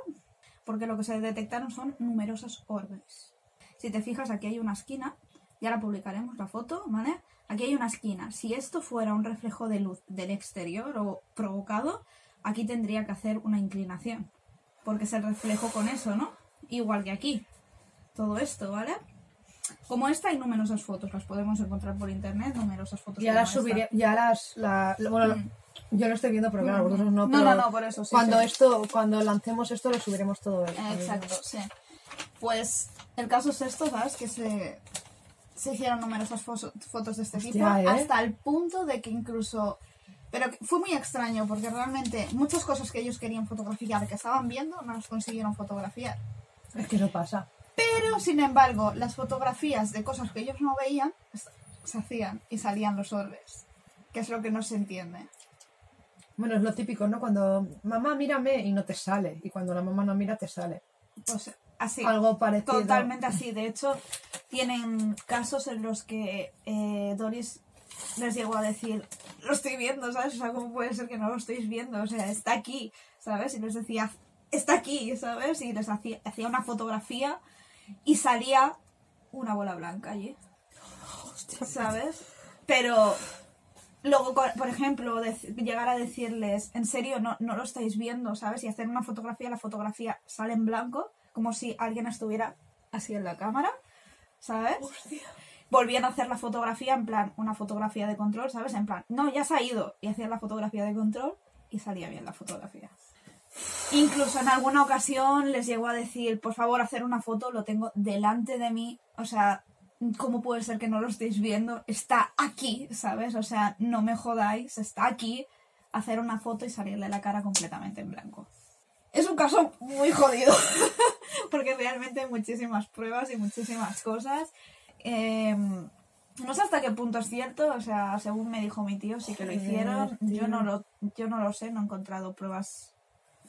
porque lo que se detectaron son numerosas orbes. Si te fijas, aquí hay una esquina, ya la publicaremos la foto, ¿vale? Aquí hay una esquina. Si esto fuera un reflejo de luz del exterior o provocado, aquí tendría que hacer una inclinación, porque es el reflejo con eso, ¿no? Igual que aquí. Todo esto, ¿vale? Como esta hay numerosas fotos, las podemos encontrar por internet, numerosas fotos. Ya como las esta. subiré, ya las, la, la- bueno, Mm. Yo lo estoy viendo, pero claro, vosotros no, No, pero no, no, por eso, sí, cuando sí. esto, cuando lancemos esto lo subiremos todo. el- Exacto, sí. Pues el caso es esto, ¿sabes? Que se, se hicieron numerosas fo- fotos de este Hostia, tipo, ¿eh? hasta el punto de que incluso... Pero fue muy extraño, porque realmente muchas cosas que ellos querían fotografiar, que estaban viendo, no las consiguieron fotografiar. Es que eso pasa. Pero, sin embargo, las fotografías de cosas que ellos no veían se hacían y salían los orbes, que es lo que no se entiende. Bueno, es lo típico, ¿no? Cuando mamá mírame y no te sale, y cuando la mamá no mira te sale. Pues así. Algo parecido. Totalmente así. De hecho, tienen casos en los que eh, Doris les llegó a decir, lo estoy viendo, ¿sabes? O sea, ¿cómo puede ser que no lo estéis viendo? O sea, está aquí, ¿sabes? Y les decía, está aquí, ¿sabes? Y les hacía, hacía una fotografía y salía una bola blanca allí, ¿sabes? Pero luego, por ejemplo, llegar a decirles, en serio, no, no lo estáis viendo, ¿sabes? Y hacer una fotografía, la fotografía sale en blanco, como si alguien estuviera así en la cámara, ¿sabes? Volvían a hacer la fotografía en plan, una fotografía de control, ¿sabes? En plan, no, ya se ha ido. Y hacían la fotografía de control y salía bien la fotografía. Incluso en alguna ocasión les llegó a decir, por favor, hacer una foto, lo tengo delante de mí. O sea, ¿cómo puede ser que no lo estéis viendo? Está aquí, ¿sabes? O sea, no me jodáis, está aquí. Hacer una foto y salirle la cara completamente en blanco. Es un caso muy jodido, porque realmente hay muchísimas pruebas y muchísimas cosas. Eh, no sé hasta qué punto es cierto, o sea, según me dijo mi tío, sí que lo hicieron. Yo no lo, yo no lo sé, no he encontrado pruebas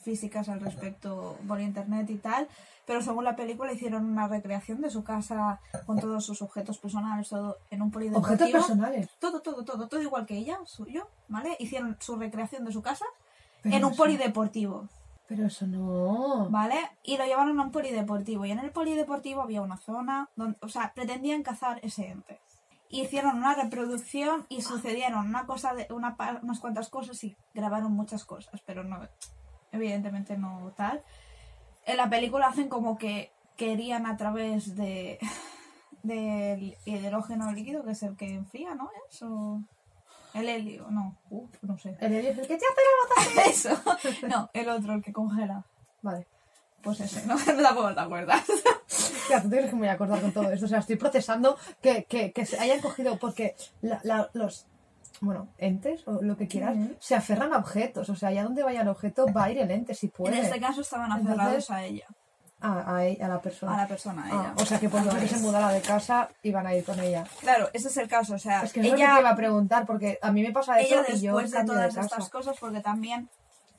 físicas al respecto por internet y tal, pero según la película hicieron una recreación de su casa con todos sus objetos personales, todo en un polideportivo. Objetos personales. Todo, todo, todo, todo igual que ella, suyo, ¿vale? Hicieron su recreación de su casa Pero en un eso- polideportivo. Pero eso no. ¿Vale? Y lo llevaron a un polideportivo. Y en el polideportivo había una zona donde, o sea, pretendían cazar ese ente. Hicieron una reproducción y sucedieron una cosa de, una, unas cuantas cosas y grabaron muchas cosas, pero no, evidentemente no tal. En la película hacen como que querían a través de del hidrógeno líquido, que es el que enfría, ¿no? ¿Es? O el helio, no, Uf, no sé. El Elio es el que te hace la Eso, no, el otro, el que congela. Vale. Pues ese, ¿no? Tampoco te acuerdas. Ya, tú tienes que me voy a acordar con todo esto. O sea, estoy procesando que, que, que se hayan cogido porque la- la- los, bueno, entes o lo que quieras, se aferran a objetos. O sea, allá donde vaya el objeto va a ir el ente si En puede. este caso estaban Entonces- aferrados a ella, A, a, e- a la persona. a la persona, a Ah, ella. o sea, que por Entonces, se mudara de casa, iban a ir con ella. Claro, ese es el caso, o sea, Es que es lo que te ella, iba a preguntar, porque a mí me pasa eso ella y yo después de todas estas cosas, porque también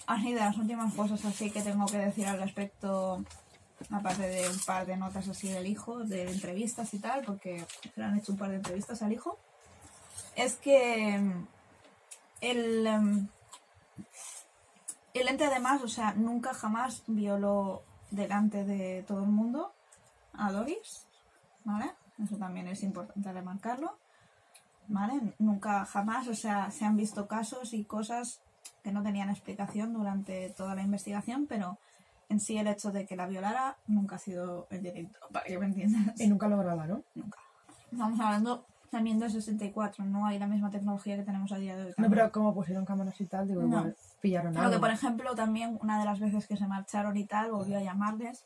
así de las últimas cosas así que tengo que decir al respecto, aparte de un par de notas así del hijo, de entrevistas y tal, porque le han hecho un par de entrevistas al hijo, es que mm, el, em, el ente además, o sea, nunca jamás violó delante de todo el mundo a Doris, ¿vale? Eso también es importante remarcarlo, ¿vale? Nunca jamás, o sea, se han visto casos y cosas que no tenían explicación durante toda la investigación, pero en sí el hecho de que la violara nunca ha sido el directo, para que me entiendas. Y nunca lo graba, ¿no? Nunca. Estamos hablando también de 64, no hay la misma tecnología que tenemos a día de hoy. No, también. pero como pusieron cámaras y tal, digo, No. igual pillaron Lo algo. que, por ejemplo, también una de las veces que se marcharon y tal, volvió a llamarles.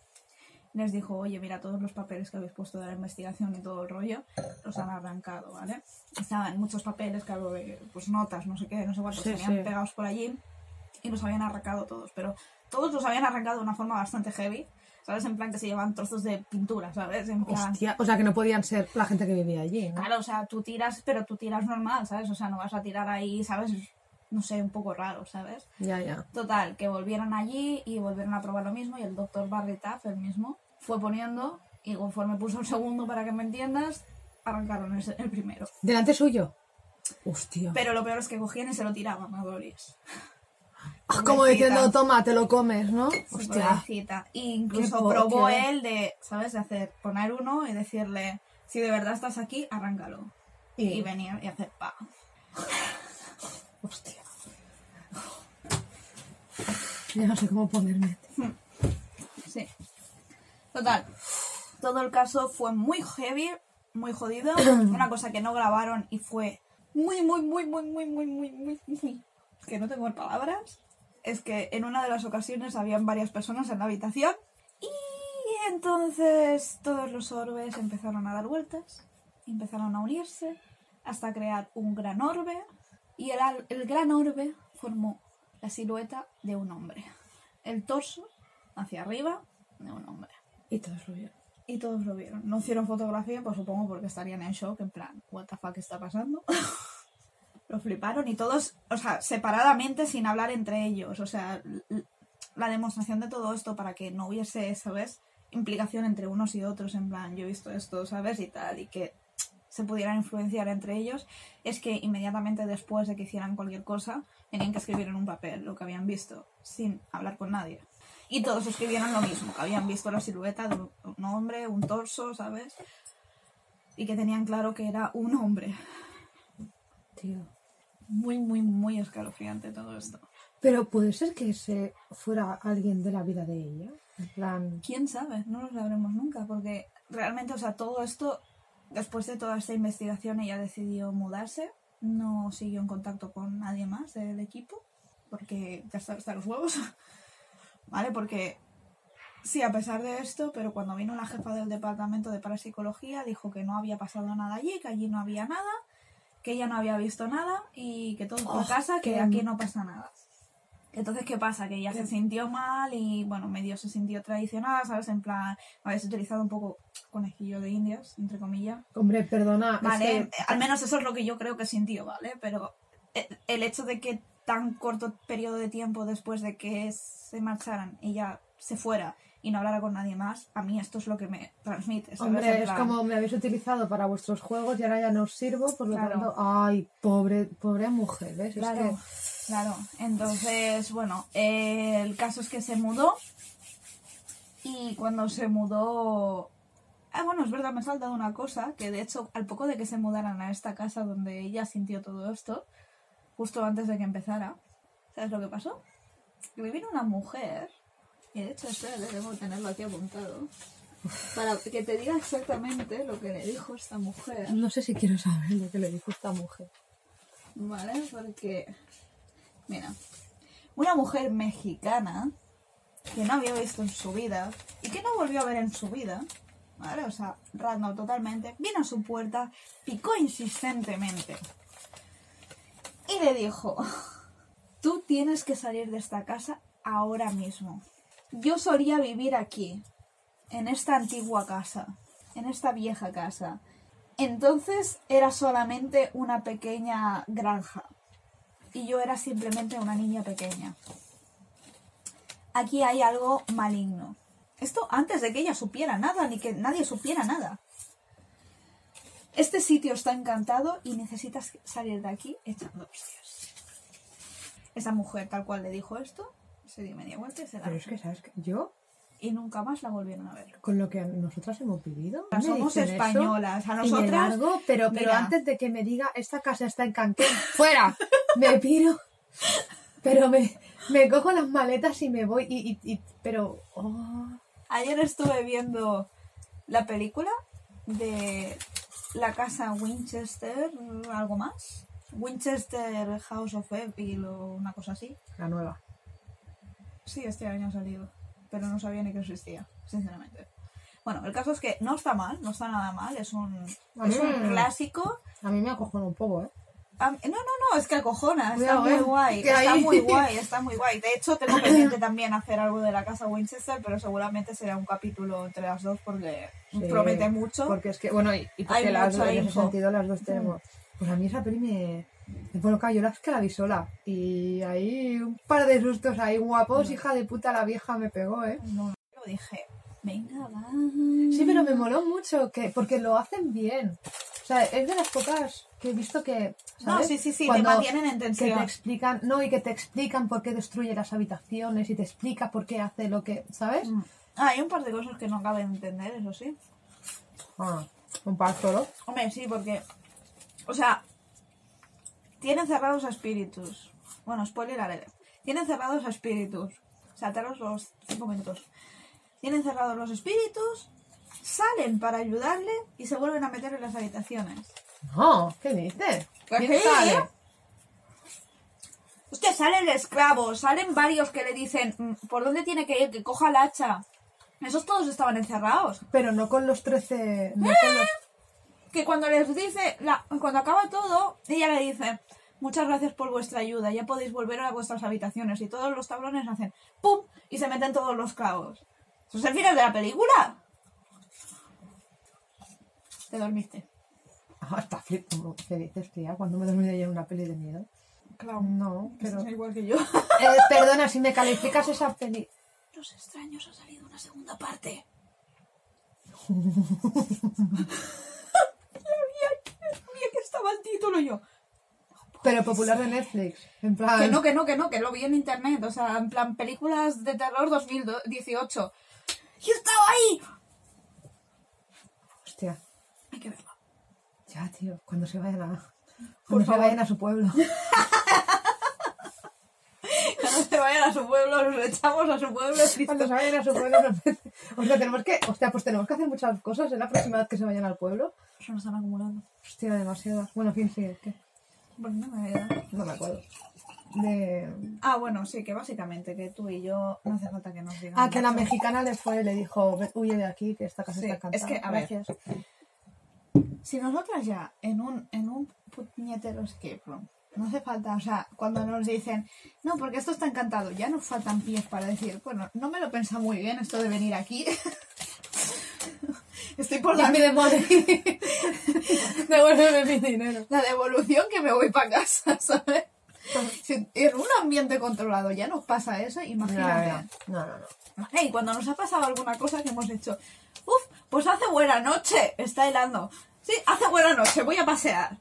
Les dijo, oye, mira, todos los papeles que habéis puesto de la investigación y todo el rollo, los han arrancado, ¿vale? Estaban muchos papeles, claro, pues notas, no sé qué, no sé cuántos, Sí, tenían sí. pegados por allí y los habían arrancado todos, pero todos los habían arrancado de una forma bastante heavy, ¿sabes? En plan que se llevan trozos de pintura, ¿sabes? En plan, Hostia, o sea, que no podían ser la gente que vivía allí, ¿no? Claro, o sea, tú tiras, pero tú tiras normal, ¿sabes? O sea, no vas a tirar ahí, ¿sabes? No sé, un poco raro, ¿sabes? Ya, ya. Total, que volvieron allí y volvieron a probar lo mismo y el doctor Barry Taff, el mismo, fue poniendo y conforme puso el segundo para que me entiendas, arrancaron el, el primero. ¿Delante suyo? Hostia. Pero lo peor es que cogían y se lo tiraban a Doris. Ah, como diciendo, toma, te lo comes, ¿no? Hostia. pobrecita. Y incluso Qué probó él de, ¿sabes? De hacer, poner uno y decirle, si de verdad estás aquí, arráncalo. Y- Y venir y hacer pa. Hostia. Ya no sé cómo ponerme. Sí. Total. Todo el caso fue muy heavy, muy jodido. Una cosa que no grabaron y fue muy, muy, muy, muy, muy, muy, muy, muy, muy. Que no tengo palabras. Es que en una de las ocasiones habían varias personas en la habitación. Y entonces todos los orbes empezaron a dar vueltas. Empezaron a unirse hasta crear un gran orbe. Y el, el gran orbe formó la silueta de un hombre. El torso hacia arriba de un hombre. Y todos lo vieron. Y todos lo vieron. No hicieron fotografía, pues supongo porque estarían en shock, en plan, ¿What the fuck está pasando? lo fliparon y todos, o sea, separadamente sin hablar entre ellos. O sea, la demostración de todo esto para que no hubiese, ¿sabes? Implicación entre unos y otros, en plan, yo he visto esto, ¿sabes? Y tal, y que se pudieran influenciar entre ellos, es que inmediatamente después de que hicieran cualquier cosa, tenían que escribir en un papel lo que habían visto, sin hablar con nadie. Y todos escribieron lo mismo, que habían visto la silueta de un hombre, un torso, ¿sabes? Y que tenían claro que era un hombre. Tío. Muy, muy, muy escalofriante todo esto. Pero puede ser que ese fuera alguien de la vida de ella. En plan. ¿Quién sabe? No lo sabremos nunca, porque realmente, o sea, todo esto, después de toda esta investigación, ella decidió mudarse, no siguió en contacto con nadie más del equipo, porque ya está hasta los huevos. ¿vale? Porque sí, a pesar de esto, pero cuando vino la jefa del departamento de parapsicología dijo que no había pasado nada allí, que allí no había nada, que ella no había visto nada y que todo por Oh, casa, que aquí no pasa nada. Entonces, ¿qué pasa? Que ella se sintió mal y, bueno, medio se sintió traicionada, ¿sabes? En plan, habéis utilizado un poco conejillo de indias, entre comillas. Hombre, perdona. es Vale, que- eh, al menos eso es lo que yo creo que sintió, ¿vale? Pero eh, el hecho de que tan corto periodo de tiempo después de que se marcharan ella se fuera y no hablara con nadie más, a mí esto es lo que me transmite. ¿sabes? En Hombre, es plan, como me habéis utilizado para vuestros juegos y ahora ya no os sirvo, por lo Claro. tanto, ay, pobre, pobre mujer, ¿ves? Es Claro, que- claro. Entonces, bueno, eh, el caso es que se mudó y cuando se mudó... Ah, bueno, es verdad, me ha saltado una cosa, que de hecho, al poco de que se mudaran a esta casa donde ella sintió todo esto, justo antes de que empezara, ¿sabes lo que pasó? Que vino una mujer, y de hecho, espera, debo tenerlo aquí apuntado, para que te diga exactamente lo que le dijo esta mujer. No sé si quiero saber lo que le dijo esta mujer. ¿Vale? Porque, mira, una mujer mexicana que no había visto en su vida y que no volvió a ver en su vida, ¿vale? O sea, random totalmente, vino a su puerta, picó insistentemente y le dijo, tú tienes que salir de esta casa ahora mismo. Yo solía vivir aquí, en esta antigua casa, en esta vieja casa. Entonces era solamente una pequeña granja y yo era simplemente una niña pequeña. Aquí hay algo maligno. Esto antes de que ella supiera nada, ni que nadie supiera nada. Este sitio está encantado y necesitas salir de aquí echando hostias. Esa mujer tal cual le dijo esto, se dio media vuelta y se Pero es que, ¿sabes qué? Yo, Y nunca más la volvieron a ver. con lo que nosotras hemos vivido, Somos españolas, a nosotras... largo, pero, pero antes de que me diga, esta casa está en Cancún, ¡fuera! Me piro, pero me, me cojo las maletas y me voy, y, y- y- pero... oh, Ayer estuve viendo la película de la casa Winchester, algo más. Winchester House of Evil o una cosa así. la nueva. Sí, este año ha salido, pero no sabía ni que existía, sinceramente. Bueno, el caso es que no está mal, no está nada mal, es un, A es mí un me- A clásico. mí me acojona un poco, ¿eh? No, no, no, es que acojona, está muy eh, guay, está muy guay, está muy guay. De hecho, tengo pendiente también hacer algo de la casa Winchester, pero seguramente será un capítulo entre las dos porque Sí, promete mucho. Porque es que, bueno, y, y porque las, en ese sentido las dos tenemos. Pues a mí esa peli me. Bueno, yo la es que la vi sola. Y ahí un par de sustos ahí guapos, hija de puta, la vieja me pegó, ¿eh? No, lo dije, venga, va. Sí, pero me moló mucho, que porque lo hacen bien. O sea, es de las pocas que he visto que. No, sí, sí, sí, te Cuando- mantienen en Que te explican, no, y que te explican por qué destruye las habitaciones y te explica por qué hace lo que, ¿sabes? Mm. Ah, hay un par de cosas que no acabo de entender, eso sí. Ah, un par solo. Hombre, sí, porque. O sea. Tienen cerrados a espíritus. Bueno, spoiler alert. Tienen cerrados a espíritus. Saltaros los cinco minutos. Tienen cerrados los espíritus. Salen para ayudarle y se vuelven a meter en las habitaciones. No, ¿qué dices? Pues ¿Quién sí, sale? ¿eh? Hostia, sale el esclavo, salen varios que le dicen "Mm, por dónde tiene que ir, que coja el hacha. Esos todos estaban encerrados. Pero no con los 13. No con los... que cuando les dice, la- cuando acaba todo, ella le dice, muchas gracias por vuestra ayuda, ya podéis volver a vuestras habitaciones. Y todos los tablones hacen ¡pum! y se meten todos los clavos. ¿Eso es el final de la película? Te dormiste. Ah, está flip. ¿Qué dices, tía? Cuando me he dormido ya en una peli de miedo. Claro. No, pero. igual que yo. Eh, perdona, si me calificas esa peli. Los extraños ha salido una segunda parte. Estaba el título y yo. Pero popular de Netflix. En plan. Que no, que no, que no, que lo vi en internet. O sea, en plan, películas de terror 2018. ¡Y estaba ahí! Hostia. Hay que verla. Ya, tío. Cuando se vayan a. Por Cuando se favor. vayan a su pueblo. Vayan a su pueblo, nos echamos a su pueblo. Cuando se vayan a su pueblo. nos- Hostia, tenemos que. Hostia, pues tenemos que hacer muchas cosas en la próxima vez que se vayan al pueblo. Se nos están acumulando. Hostia, demasiadas. Bueno, en fin, sí, es que. Bueno, no me. No me acuerdo. de... Ah, bueno, sí, que básicamente que tú y yo no hace falta que nos digan. Ah, que la mexicana le fue y le dijo, "Ve- huye de aquí, que esta casa Sí, está encantada. es que, a ver. Gracias. Si nosotras ya en un, en un puñetero escape room, no hace falta, o sea, cuando nos dicen, no, porque esto está encantado, ya nos faltan pies para decir, bueno, no me lo pensa muy bien esto de venir aquí. Estoy por Ya la, me. Devuélveme mi dinero. la devolución que me voy para casa, ¿sabes? Si en un ambiente controlado ya nos pasa eso, imagínate. No, no, no. Y cuando nos ha pasado alguna cosa que hemos hecho, uff, pues hace buena noche, está helando. Sí, hace buena noche, voy a pasear.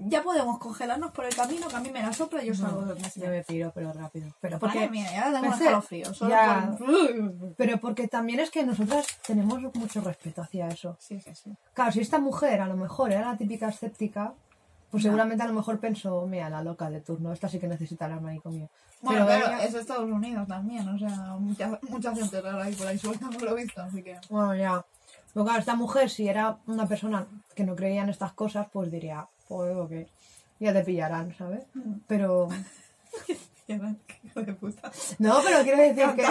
Ya podemos congelarnos por el camino, que a mí me la sopla y yo salgo de donde Yo me piro, pero rápido. Pero Madre porque, mía, ya tengo escalofrío. Solo ya. por- pero porque también es que nosotras tenemos mucho respeto hacia eso. Sí, sí, sí. Claro, si esta mujer a lo mejor era la típica escéptica, pues No. seguramente a lo mejor pensó, mira, la loca de turno, esta sí que necesita el manicomio. Bueno, pero, ella- es Estados Unidos también, o sea, mucha, mucha gente rara ahí por ahí suelta, por lo visto, así que... Bueno, ya. Pero claro, esta mujer, si era una persona que no creía en estas cosas, pues diría, pues ok, ya te pillarán, ¿sabes? Pero. De puta. No, pero quiero decir que.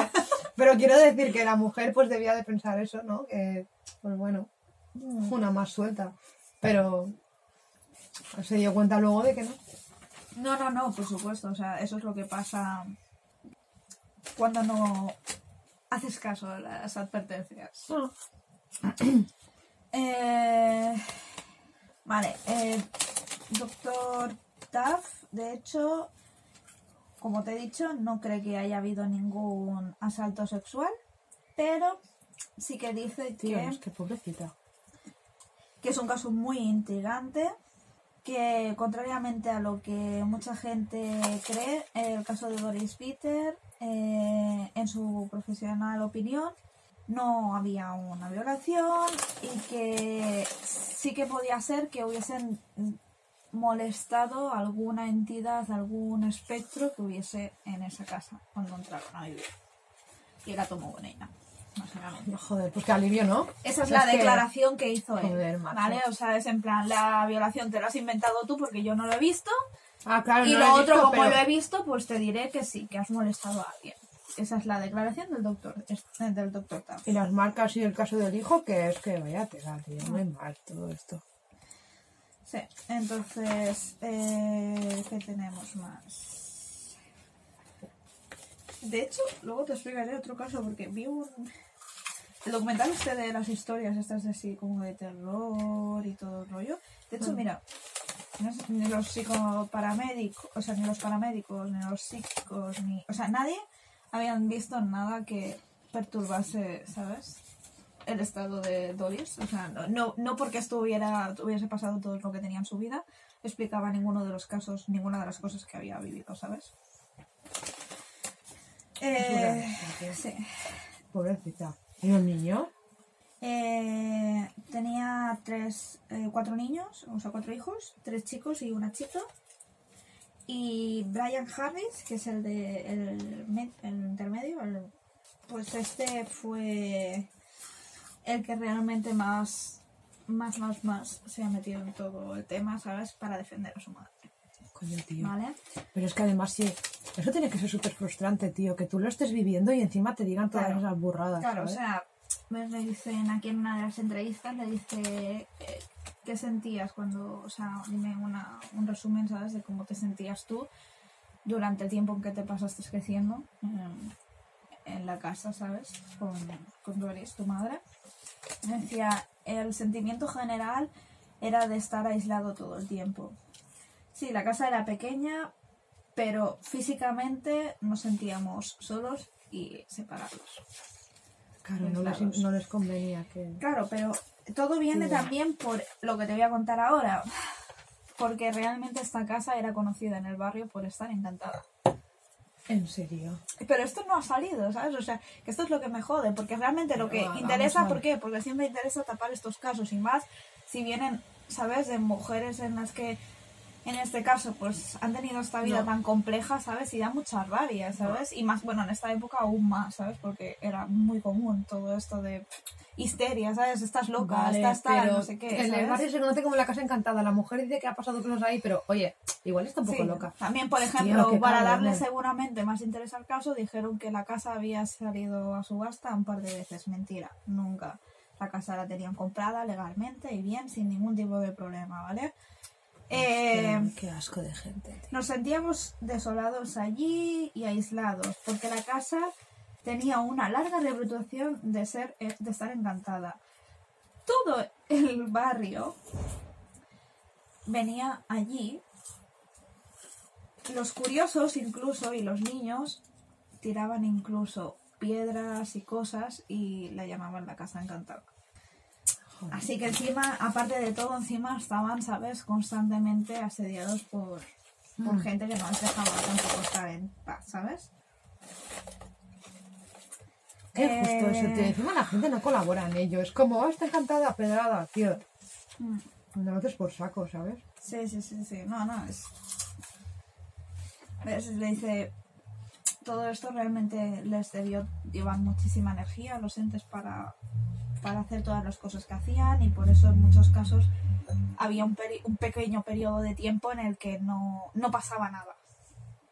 Pero quiero decir que la mujer, pues debía de pensar eso, ¿no? Que, pues bueno, una más suelta. Pero. Se dio cuenta luego de que no. No, no, no, por supuesto. O sea, eso es lo que pasa cuando no haces caso a las advertencias. Eh, vale, eh, doctor Duff, de hecho, como te he dicho, no cree que haya habido ningún asalto sexual, pero sí que dice Tío, que es que pobrecita. que es un caso muy intrigante, que contrariamente a lo que mucha gente cree, el caso de Doris Peter, eh, en su profesional opinión, no había una violación y que sí que podía ser que hubiesen molestado a alguna entidad, algún espectro que hubiese en esa casa cuando entraron a vivir. Y era Tomo Boneina, básicamente. Joder, pues qué alivio, ¿no? Esa es la declaración que hizo él. Joder. ¿Vale? O sea, es en plan, la violación te la has inventado tú porque yo no lo he visto. Ah, claro, y no lo otro, como pero- lo he visto, pues te diré que sí, que has molestado a alguien. Esa es la declaración del doctor, del doctor. Y las marcas y el caso del hijo, que es que vaya tela, tío, muy mal todo esto. Sí, entonces, eh, ¿qué tenemos más? De hecho, luego te explicaré otro caso porque vi un... El documental este de las historias, estas de así como de terror y todo el rollo. De hecho, Mm. mira, ni los psicoparamédicos, o sea, ni los paramédicos, ni los psíquicos, ni... O sea, nadie habían visto nada que perturbase, ¿sabes? El estado de Doris. O sea, no, no, no porque estuviera, hubiese pasado todo lo que tenía en su vida, explicaba ninguno de los casos, ninguna de las cosas que había vivido, ¿sabes? Eh, sí. Pobrecita. ¿Y un niño? Eh, tenía tres, eh, cuatro niños, o sea, cuatro hijos, tres chicos y una chica. Y Brian Harris, que es el de el, med- el intermedio, el- pues este fue el que realmente más, más, más, más se ha metido en todo el tema, ¿sabes? Para defender a su madre, Coño, tío. ¿vale? Pero es que además sí, eso tiene que ser súper frustrante, tío, que tú lo estés viviendo y encima te digan todas Claro. esas burradas. Claro, o sea, le dicen aquí en una de las entrevistas, le dice eh, qué sentías cuando, o sea, dime una, un resumen, ¿sabes? De cómo te sentías tú durante el tiempo en que te pasaste creciendo em, en la casa, ¿sabes? Con, con Doris, tu madre. Decía, el sentimiento general era de estar aislado todo el tiempo. Sí, la casa era pequeña, pero físicamente nos sentíamos solos y separados. Claro, no les, no les convenía que... Claro, pero todo viene también por lo que te voy a contar ahora. Porque realmente esta casa era conocida en el barrio por estar encantada. ¿En serio? Pero esto no ha salido, ¿sabes? O sea, que esto es lo que me jode, porque realmente lo que interesa. ¿por qué? Porque siempre interesa tapar estos casos y más si vienen, ¿sabes? De mujeres en las que en este caso, pues han tenido esta vida No. tan compleja, ¿sabes? Y da mucha rabia, ¿sabes? Y más, bueno, en esta época aún más, ¿sabes? Porque era muy común todo esto de pff, histeria, ¿sabes? Estás loca, Vale, estás tal, no sé qué. En el barrio se conoce como la casa encantada. La mujer dice que ha pasado cosas ahí, pero oye, igual está un poco Sí. loca. También, por ejemplo, para darle seguramente más interés al caso, dijeron que la casa había salido a subasta un par de veces. Mentira, nunca. La casa la tenían comprada legalmente y bien, sin ningún tipo de problema, ¿vale? Eh, qué asco de gente. tío. nos sentíamos desolados allí y aislados, porque la casa tenía una larga reputación de ser eh, de estar encantada. Todo el barrio venía allí. Los curiosos incluso y los niños tiraban incluso piedras y cosas y la llamaban la casa encantada. Así que encima, aparte de todo, encima estaban, ¿sabes? Constantemente asediados por, por Mm. gente que no les dejaba tampoco estar en paz, ¿sabes? Qué justo eso, tío. Eh, Encima la gente no colabora en ello. Es como, oh, está encantada, pedrada, tío. Mm, No lo haces por saco, ¿sabes? Sí, sí, sí, sí. No, no, es... ¿Ves? Le dice... Todo esto realmente les debió llevar muchísima energía a los entes para, para hacer todas las cosas que hacían y por eso en muchos casos había un, peri- un pequeño periodo de tiempo en el que no, no pasaba nada.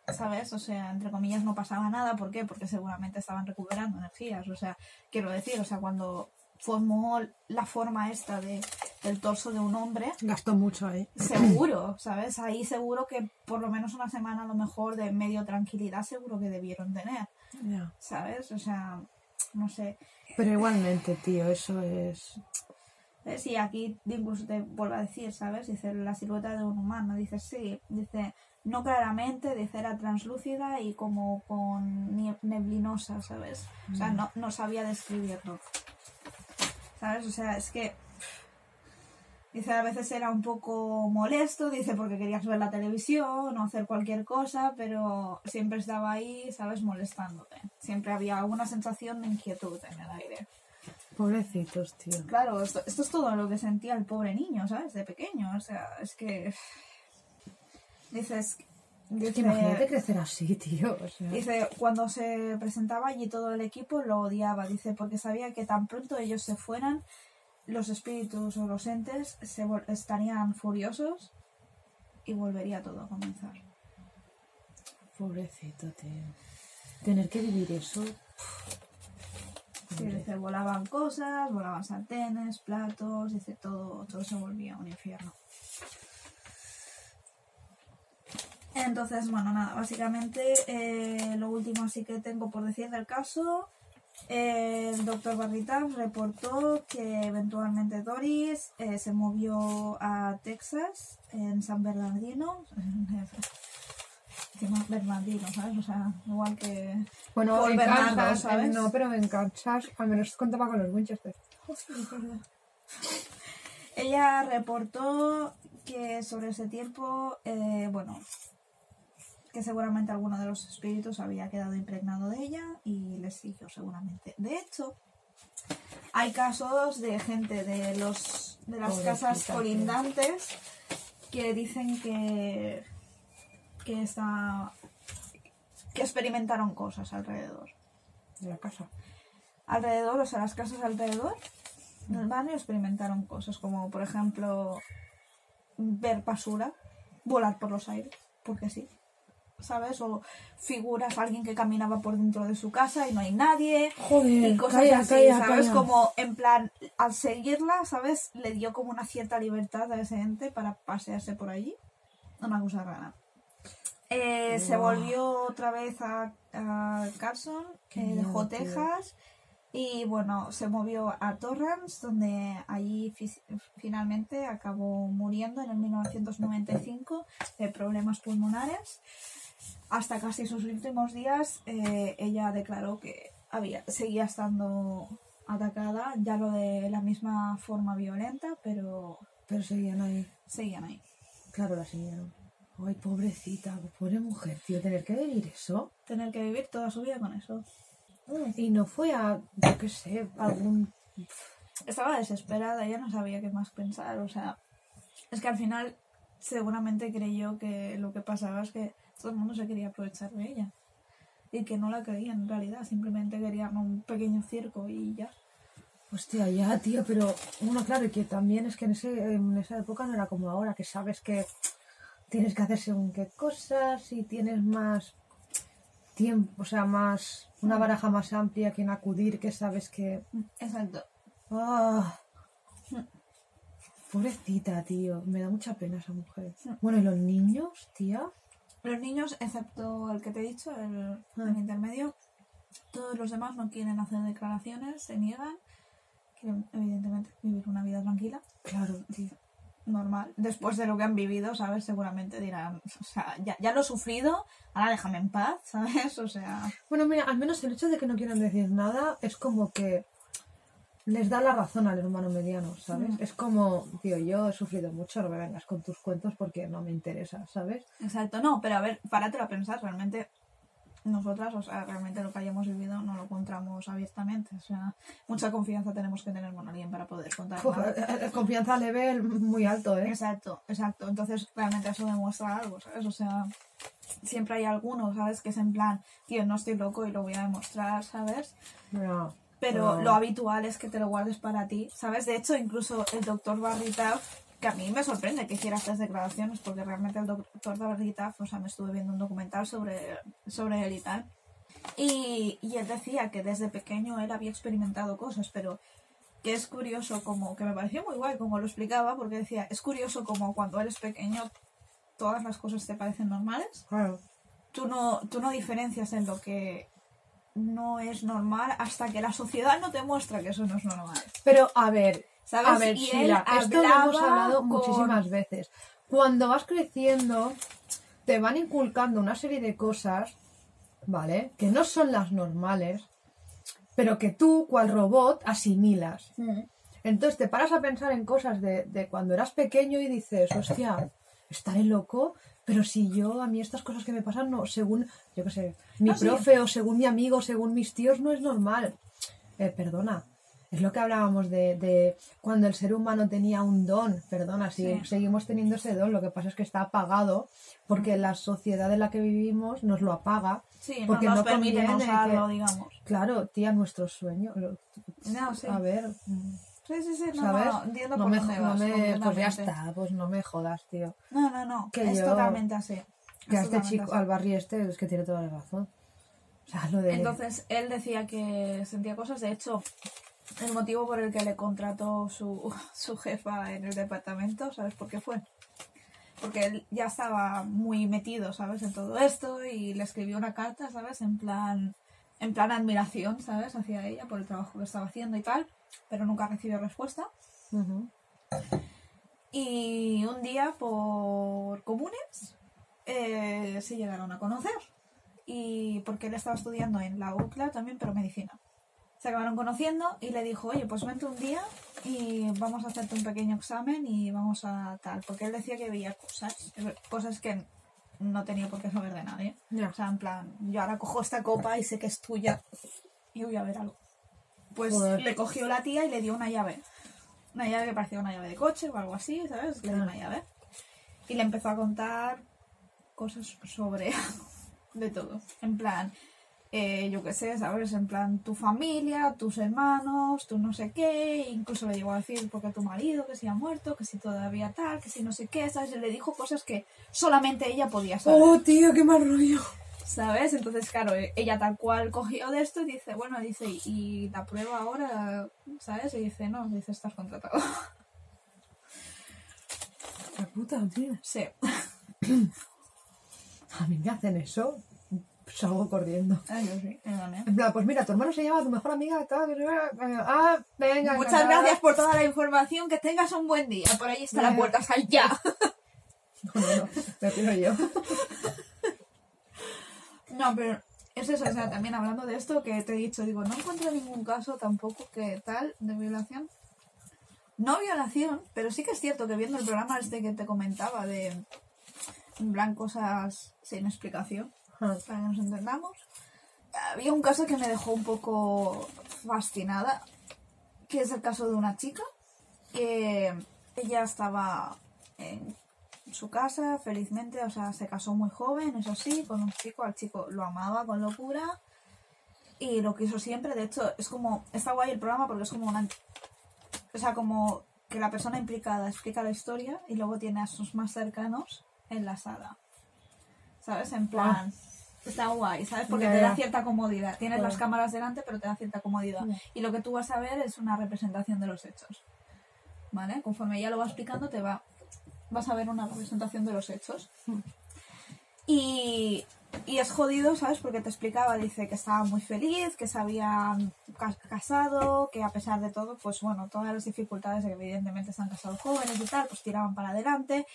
¿Sabes? O sea, entre comillas no pasaba nada. ¿Por qué? Porque seguramente estaban recuperando energías. O sea, quiero decir, o sea, cuando formó la forma esta de, del torso de un hombre, Gastó mucho ahí. seguro, ¿sabes? Ahí seguro que por lo menos una semana a lo mejor de medio tranquilidad seguro que debieron tener, Ya. ¿sabes? O sea, no sé. Pero igualmente, tío, eso es. ¿Ves? Y aquí incluso te vuelvo a decir, ¿sabes? Dice la silueta de un humano, dice sí, dice no claramente, dice era translúcida y como con neblinosa, ¿sabes? O sea, no, no sabía describirlo. ¿Sabes? O sea, es que Dice, a veces era un poco molesto, dice, porque querías ver la televisión o hacer cualquier cosa, pero siempre estaba ahí, ¿sabes?, molestándote. Siempre había alguna sensación de inquietud en el aire. Pobrecitos, tío. Claro, esto, esto es todo lo que sentía el pobre niño, ¿sabes?, de pequeño. O sea, es que... Dices... Es dice- que imagínate crecer así, tío. O sea, Dice, cuando se presentaba allí todo el equipo lo odiaba, dice, porque sabía que tan pronto ellos se fueran, los espíritus o los entes se estarían furiosos y volvería todo a comenzar. pobrecito, tío. Tener que vivir eso. Sí, dice, volaban cosas, volaban sartenes, platos, dice, todo, todo se volvía un infierno. Entonces, bueno, nada, básicamente eh, lo último así que tengo por decir del caso, el doctor Barritas reportó que eventualmente Doris eh, se movió a Texas, en San Bernardino, encima Bernardino, ¿sabes? O sea, igual que... Bueno, Por en Bernardo, Kansas, ¿sabes? no, pero en Kansas al menos contaba con los Winchester. Ella reportó que sobre ese tiempo, eh, bueno, que seguramente alguno de los espíritus había quedado impregnado de ella y les siguió seguramente. De hecho, hay casos de gente de los de las casas colindantes que dicen que que está que experimentaron cosas alrededor De la casa. alrededor, o sea, las casas alrededor del barrio experimentaron cosas como, por ejemplo, ver basura, volar por los aires, porque sí, ¿sabes? O figuras, alguien que caminaba por dentro de su casa y no hay nadie, Joder, y cosas calla, así, calla, ¿sabes? calla. Como, en plan, al seguirla, ¿sabes? Le dio como una cierta libertad a ese ente para pasearse por allí. Una cosa rara. Eh, Se volvió otra vez a, a Carson, Qué eh, dejó tío. Texas y bueno, se movió a Torrance, donde allí fi- finalmente acabó muriendo en el 1995 de problemas pulmonares. Hasta casi sus últimos días, eh, ella declaró que había, seguía estando atacada, ya lo de la misma forma violenta, pero Pero seguían ahí. seguían ahí. Claro, la siguieron. Ay, pobrecita, pobre mujer, tío, tener que vivir eso. Tener que vivir toda su vida con eso. Y no fue a, yo qué sé, algún... Estaba desesperada, ya no sabía qué más pensar, o sea, es que al final seguramente creyó que lo que pasaba es que todo el mundo se quería aprovechar de ella. Y que no la querían en realidad, simplemente querían un pequeño circo y ya. Hostia, ya, tío, pero bueno, claro, y que también es que en, ese, en esa época no era como ahora, que sabes que tienes que hacer según qué cosas y tienes más tiempo, o sea, más una baraja más amplia que en acudir, que sabes que... Exacto. ¡Ah! Pobrecita, tío, me da mucha pena esa mujer. Bueno, ¿y los niños, tía? Los niños, excepto el que te he dicho, el, Ah. el intermedio, todos los demás no quieren hacer declaraciones, se niegan, quieren evidentemente vivir una vida tranquila, Claro, normal. Después de lo que han vivido, ¿sabes? Seguramente dirán, o sea, ya, ya lo he sufrido, ahora déjame en paz, ¿sabes? O sea, Bueno, mira, al menos el hecho de que no quieran decir nada es como que les da la razón al hermano mediano, ¿sabes? Mm. Es como, tío, yo he sufrido mucho, no me vengas con tus cuentos porque no me interesa, ¿sabes? exacto, no, pero a ver, párate a pensar, realmente nosotras, o sea, realmente lo que hayamos vivido no lo contamos abiertamente, o sea, mucha confianza tenemos que tener con alguien para poder contar. Uf, eh, eh, confianza a level muy alto, ¿eh? Exacto, exacto. Entonces, realmente eso demuestra algo, ¿sabes? O sea, siempre hay alguno, ¿sabes? Que es en plan, tío, no estoy loco y lo voy a demostrar, ¿sabes? Ya. Pero No. lo habitual es que te lo guardes para ti, ¿sabes? De hecho, incluso el doctor Barry Taff, que a mí me sorprende que hiciera estas declaraciones, porque realmente el doctor Barry Taff, o sea, me estuve viendo un documental sobre, sobre él y tal. Y, y él decía que desde pequeño él había experimentado cosas, pero que es curioso como, que me pareció muy guay como lo explicaba, porque decía, es curioso como cuando eres pequeño todas las cosas te parecen normales, Claro. tú no, tú no diferencias en lo que no es normal hasta que la sociedad no te muestra que eso no es normal. Pero, a ver, ¿Sabes? a ver, Y Sheila, él esto lo hemos hablado con- muchísimas veces. Cuando vas creciendo, te van inculcando una serie de cosas, ¿vale? Que no son las normales, pero que tú, cual robot, asimilas. Entonces te paras a pensar en cosas de, de cuando eras pequeño y dices, hostia, estaré loco, pero si yo, a mí estas cosas que me pasan, no, según, yo qué sé, mi Ah, sí. profe o según mi amigo, según mis tíos, no es normal. Eh, perdona, es lo que hablábamos de, de cuando el ser humano tenía un don, perdona, si Sí. seguimos teniendo ese don, lo que pasa es que está apagado porque la sociedad en la que vivimos nos lo apaga. Sí, Porque no nos no conviene usarlo, que- digamos. Claro, tía, nuestro sueño. lo- No, sí. A ver, Sí, sí, sí, no, ¿sabes? no, entiendo No por me, dónde no me- pues ya completamente. está, pues no me jodas, tío. No, no, no, Que es yo- totalmente así. Que Es a este chico, así. al Barry este, es que tiene toda la razón. O sea, lo de... Entonces, él decía que sentía cosas. De hecho, el motivo por el que le contrató su, su jefa en el departamento, ¿sabes por qué fue? Porque él ya estaba muy metido, ¿sabes? En todo esto y le escribió una carta, ¿sabes? En plan, en plan admiración, ¿sabes? Hacia ella por el trabajo que estaba haciendo y tal. Pero nunca recibió respuesta. Y un día, por comunes, eh, se llegaron a conocer. Y porque él estaba estudiando en la UCLA también, pero medicina. Se acabaron conociendo y le dijo, oye, pues vente un día y vamos a hacerte un pequeño examen y vamos a tal. Porque él decía que veía cosas, cosas que no tenía por qué saber de nadie. O sea, en plan, yo ahora cojo esta copa y sé que es tuya y voy a ver algo. Pues Joder. le cogió la tía y le dio una llave. Una llave que parecía una llave de coche o algo así, ¿sabes? Le dio una llave. Y le empezó a contar cosas sobre de todo. En plan, eh, yo qué sé, ¿sabes? En plan, tu familia, tus hermanos, tu no sé qué. Incluso le llegó a decir porque tu marido, que si ha muerto, que si todavía tal, que si no sé qué, ¿sabes? Y le dijo cosas que solamente ella podía saber. Oh, tío, qué mal rollo. ¿Sabes? Entonces, claro, e- ella tal cual cogió de esto y dice, bueno, dice, ¿y la prueba ahora? ¿Sabes? Y dice, no, dice, estás contratado. La puta, tío. sí. A mí me hacen eso, salgo corriendo. Ay, yo sí, yo también. En plan, pues mira, tu hermano se llama tu mejor amiga, tal, ah, venga. Muchas gracias por toda la información, que tengas un buen día. Por ahí está la puerta, sal ya. No, no, no, me pido yo. No, pero es eso, o sea, también hablando de esto que te he dicho, digo, no encuentro ningún caso tampoco que tal de violación. No violación, pero sí que es cierto que viendo el programa este que te comentaba de en plan cosas sin explicación, para que nos entendamos, había un caso que me dejó un poco fascinada, que es el caso de una chica que ella estaba en su casa, felizmente, o sea, se casó muy joven, eso sí, con un chico, al chico lo amaba con locura y lo quiso siempre, de hecho, es como, está guay el programa porque es como una... O sea, como que la persona implicada explica la historia y luego tiene a sus más cercanos en la sala. ¿Sabes? En plan... Está guay, ¿sabes? Porque te da cierta comodidad. Tienes las cámaras delante, pero te da cierta comodidad. Y lo que tú vas a ver es una representación de los hechos. ¿Vale? Conforme ella lo va explicando, te va. Vas a ver una representación de los hechos. Y, y es jodido, ¿sabes? Porque te explicaba, dice que estaba muy feliz, que se habían ca- casado, que a pesar de todo, pues bueno, todas las dificultades de que evidentemente están casados jóvenes y tal, pues tiraban para adelante.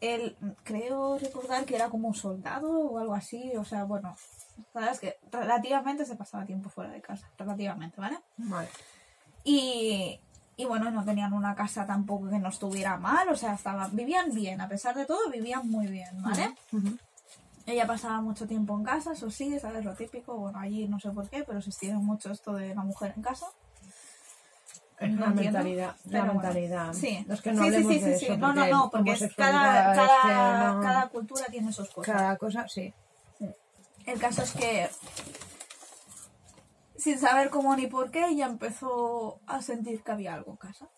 Él, creo recordar que era como un soldado o algo así, o sea, bueno, sabes que relativamente se pasaba tiempo fuera de casa, relativamente, ¿vale? Vale. Y, y bueno, no tenían una casa tampoco que no estuviera mal, o sea, estaban, vivían bien, a pesar de todo, vivían muy bien, ¿vale? Ella pasaba mucho tiempo en casa, eso sí, ¿sabes? Lo típico, bueno, allí no sé por qué, pero se estira mucho esto de la mujer en casa. Es No entiendo, mentalidad. La bueno. mentalidad. Sí. Es que no sí, sí, sí, de sí, eso. sí. No, no, no, porque es cada, cada, no- cada cultura tiene sus cosas. cada cosa, sí. El caso es que, sin saber cómo ni por qué, ella empezó a sentir que había algo en casa.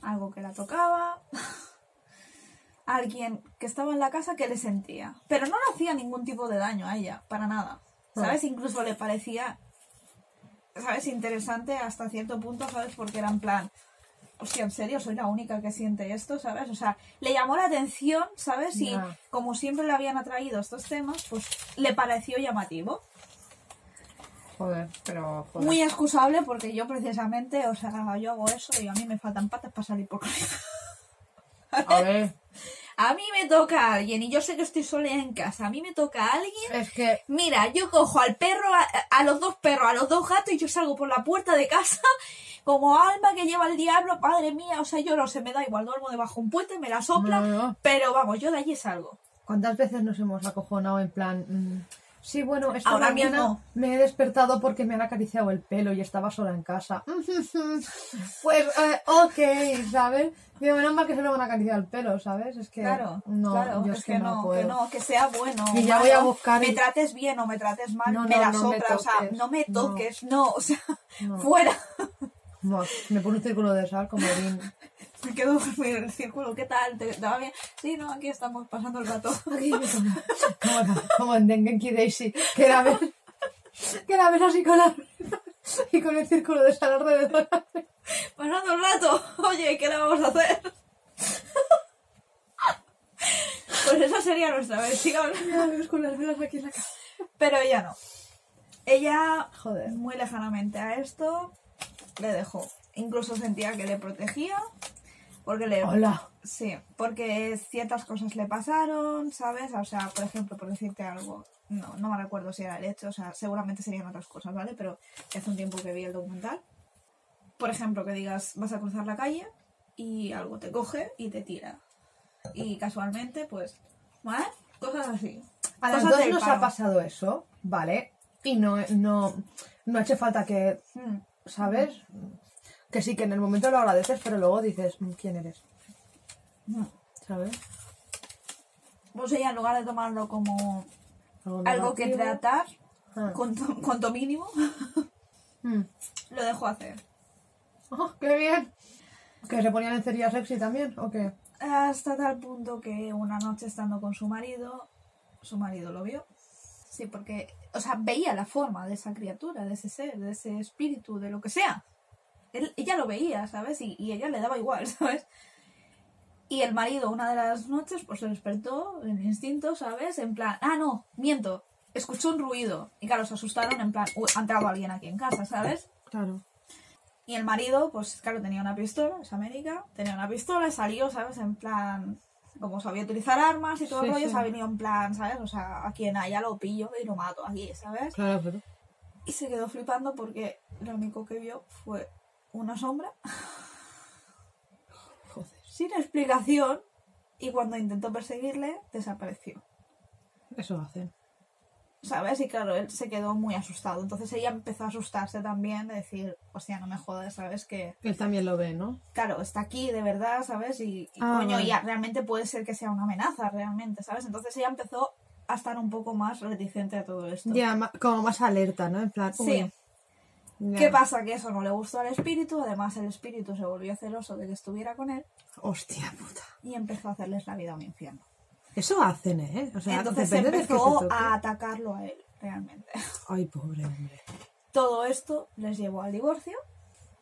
Algo que la tocaba. Alguien que estaba en la casa que le sentía. Pero no le hacía ningún tipo de daño a ella, para nada. ¿Sabes? Incluso le parecía, ¿sabes? Interesante hasta cierto punto, ¿sabes? Porque era en plan, hostia, en serio, soy la única que siente esto, ¿sabes? O sea, le llamó la atención, ¿sabes? Y como siempre le habían atraído estos temas, pues le pareció llamativo. Joder, pero joder. Muy excusable porque yo precisamente, o sea, yo hago eso y a mí me faltan patas para salir por casa. A ver, A mí me toca alguien y yo sé que estoy sola en casa. A mí me toca alguien. es que Mira, yo cojo al perro, a, a los dos perros, a los dos gatos y yo salgo por la puerta de casa como alma que lleva el diablo. Madre mía, o sea, yo no sé, me da igual, duermo debajo de un puente, me la sopla. No, no. Pero vamos, yo de allí salgo. ¿Cuántas veces nos hemos acojonado en plan... mm, sí, bueno, esta Ahora mañana mismo. me he despertado porque me han acariciado el pelo y estaba sola en casa. pues, eh, ok, ¿sabes? Digo, menos mal que se lo van a acariciar el pelo, ¿sabes? Es que... Claro, no, claro, yo es que, no, que puedo. no, que sea bueno. Y ya malo, voy a buscar Me trates bien o me trates mal, No, me la no me o sea, no me toques, no, o sea, fuera. Me pone un círculo de sal como Dean. Me quedo en el círculo, ¿qué tal? ¿Te daba bien? Sí, no, aquí estamos pasando el rato. Aquí, como, en Dengenki Daisy, que la ves, que la ves así con la y con el círculo de sal alrededor. Pasando el rato. Oye, ¿qué le vamos a hacer? Pues esa sería nuestra versión. Ya con las velas aquí en la cara. Pero ella no. Ella, Joder. muy lejanamente a esto, le dejó. Incluso sentía que le protegía. Porque le. Hola. Sí, porque ciertas cosas le pasaron, ¿sabes? O sea, por ejemplo, por decirte algo, no, no me recuerdo si era el hecho, o sea, seguramente serían otras cosas, ¿vale? Pero hace un tiempo que vi el documental. Por ejemplo, que digas, vas a cruzar la calle y algo te coge y te tira. Y casualmente, pues, ¿vale? Cosas así. A las dos nos ha pasado eso, ¿vale? Y no, no, no hace falta que, Mm, ¿sabes? Que sí, que en el momento lo agradeces, pero luego dices, "Mm, ¿quién eres? mm. ¿Sabes? Pues ella, en lugar de tomarlo como Algo, que tratar, Ah. cuanto, cuanto mínimo, Mm. lo dejó hacer. Oh, ¡Qué bien! ¿Que se ponía lencería sexy también? ¿O qué? Hasta tal punto que una noche estando con su marido, su marido lo vio. Sí, porque, o sea, veía la forma de esa criatura, de ese ser, de ese espíritu, de lo que sea. Él- ella lo veía, ¿sabes? Y, y ella le daba igual, ¿sabes? Y el marido una de las noches pues se despertó en instinto, ¿sabes? En plan, ah, no, miento, escuchó un ruido. Y claro, se asustaron en plan, "Uy, ha entrado alguien aquí en casa, ¿sabes? Claro. Y el marido, pues claro, tenía una pistola, es América, tenía una pistola, salió, ¿sabes? En plan, como sabía utilizar armas y todo el Sí, rollo, sí. se ha venido en plan, ¿sabes? O sea, a quien haya lo pillo y lo mato aquí, ¿sabes? Claro, pero... Y se quedó flipando porque lo único que vio fue una sombra Joder. sin explicación y cuando intentó perseguirle, desapareció. Eso lo hacen. ¿Sabes? Y claro, él se quedó muy asustado. Entonces ella empezó a asustarse también, de decir, hostia, no me jodas, ¿sabes? Que, Él también lo ve, ¿no? claro, está aquí de verdad, ¿sabes? Y, y, Ah, coño, vale. ya realmente puede ser que sea una amenaza, realmente, ¿sabes? Entonces ella empezó a estar un poco más reticente a todo esto. Ya, como más alerta, ¿no? En plan, Sí. ¿Qué pasa? Que eso no le gustó al espíritu, además el espíritu se volvió celoso de que estuviera con él Hostia puta. y empezó a hacerles la vida un infierno. Eso hacen, ¿eh? O sea, Entonces de se empezó a atacarlo a él, realmente. Ay, pobre hombre. Todo esto les llevó al divorcio.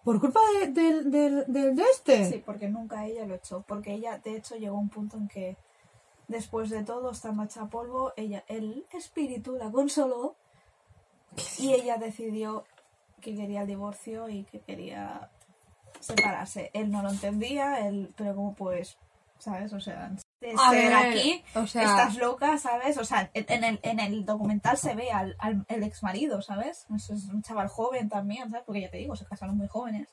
¿Por culpa de, del- del- del de este? Sí, porque nunca ella lo echó. Porque ella, de hecho, llegó a un punto en que, después de todo, estando hecha polvo, ella, el espíritu la consoló y ella decidió que quería el divorcio y que quería separarse. Él no lo entendía, él, pero como pues, ¿sabes? O sea, de A ser ver, aquí, o sea- estás loca, ¿sabes? O sea, en el, en el documental se ve al, al el ex marido, ¿sabes? Es un chaval joven también, ¿sabes? Porque ya te digo, se casaron muy jóvenes.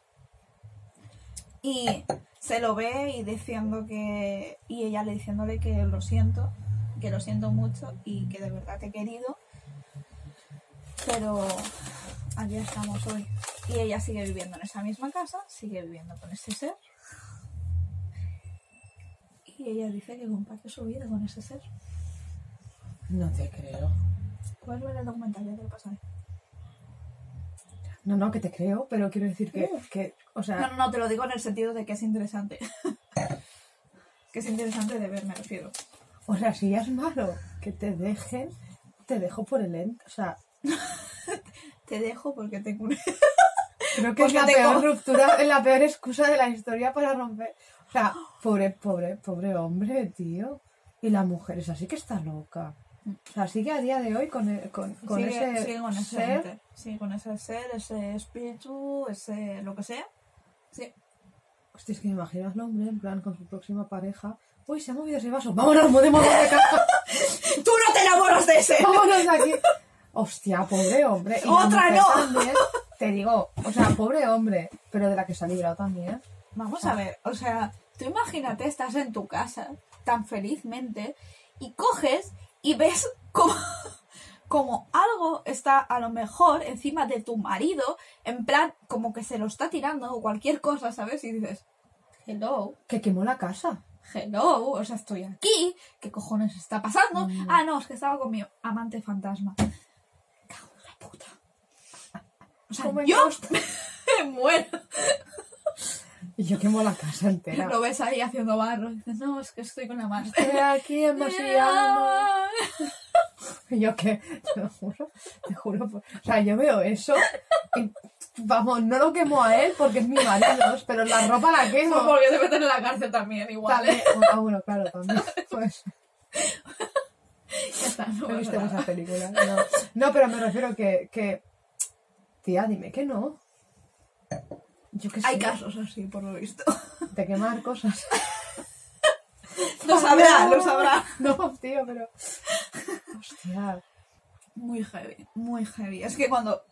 Y se lo ve y diciendo que. Y ella le diciéndole que lo siento, que lo siento mucho y que de verdad te he querido. Pero aquí estamos hoy. Y ella sigue viviendo en esa misma casa, sigue viviendo con ese ser. Y ella dice que comparte su vida con ese ser. No te creo. Puedes ver el documental, ya te lo pasaré. No, no, que te creo, pero quiero decir que, que o sea, No, no, no, te lo digo en el sentido de que es interesante. que es interesante de ver, me refiero. o sea, si ya es malo que te dejen, te dejo por el ente. O sea, Te dejo porque tengo un... creo que es la tengo- peor ruptura, es la peor excusa de la historia para romper. O sea, pobre, pobre, pobre hombre, tío. Y la mujer, esa sí que está loca. O sea, sigue a día de hoy con, el- con, con sigue, ese sigue con ese ser. ente. Sí, con ese ser, ese espíritu, ese lo que sea. Sí. Hostia, es que me imagino al hombre en plan con su próxima pareja. Uy, se ha movido ese vaso. Vámonos, mudémonos de casa. ¡Tú no te enamoras de ese! Vámonos de aquí. Hostia, pobre hombre. Y ¡Otra no! También, te digo, o sea, pobre hombre, pero de la que se ha librado también. Vamos a ver, o sea, tú imagínate, estás en tu casa tan felizmente y coges y ves como, como algo está a lo mejor encima de tu marido, en plan, como que se lo está tirando o cualquier cosa, ¿sabes? Y dices, hello, Que quemó la casa. hello, o sea, estoy aquí, ¿qué cojones está pasando? Mm. Ah, no, es que estaba con mi amante fantasma. Puta. O sea, ¿Cómo me yo me muero. Y yo quemo la casa entera. Lo ves ahí haciendo barro. Y dices, no, es que estoy con la mano. Estoy aquí en. Y yo que, te lo juro, te juro. por- O sea, yo veo eso y, vamos, no lo quemo a él porque es mi marido, pero la ropa la quemo. porque te meten en la cárcel también, igual. ¿eh? Ah, bueno, claro, también. Pues, Ya está, no no muchas películas. Pero me refiero que, que... Tía, dime que no. Yo qué sé. Hay casos así, por lo visto. De quemar cosas. Lo sabrá, lo sabrá. No, tío, pero... Hostia. Muy heavy, muy heavy. Es que cuando,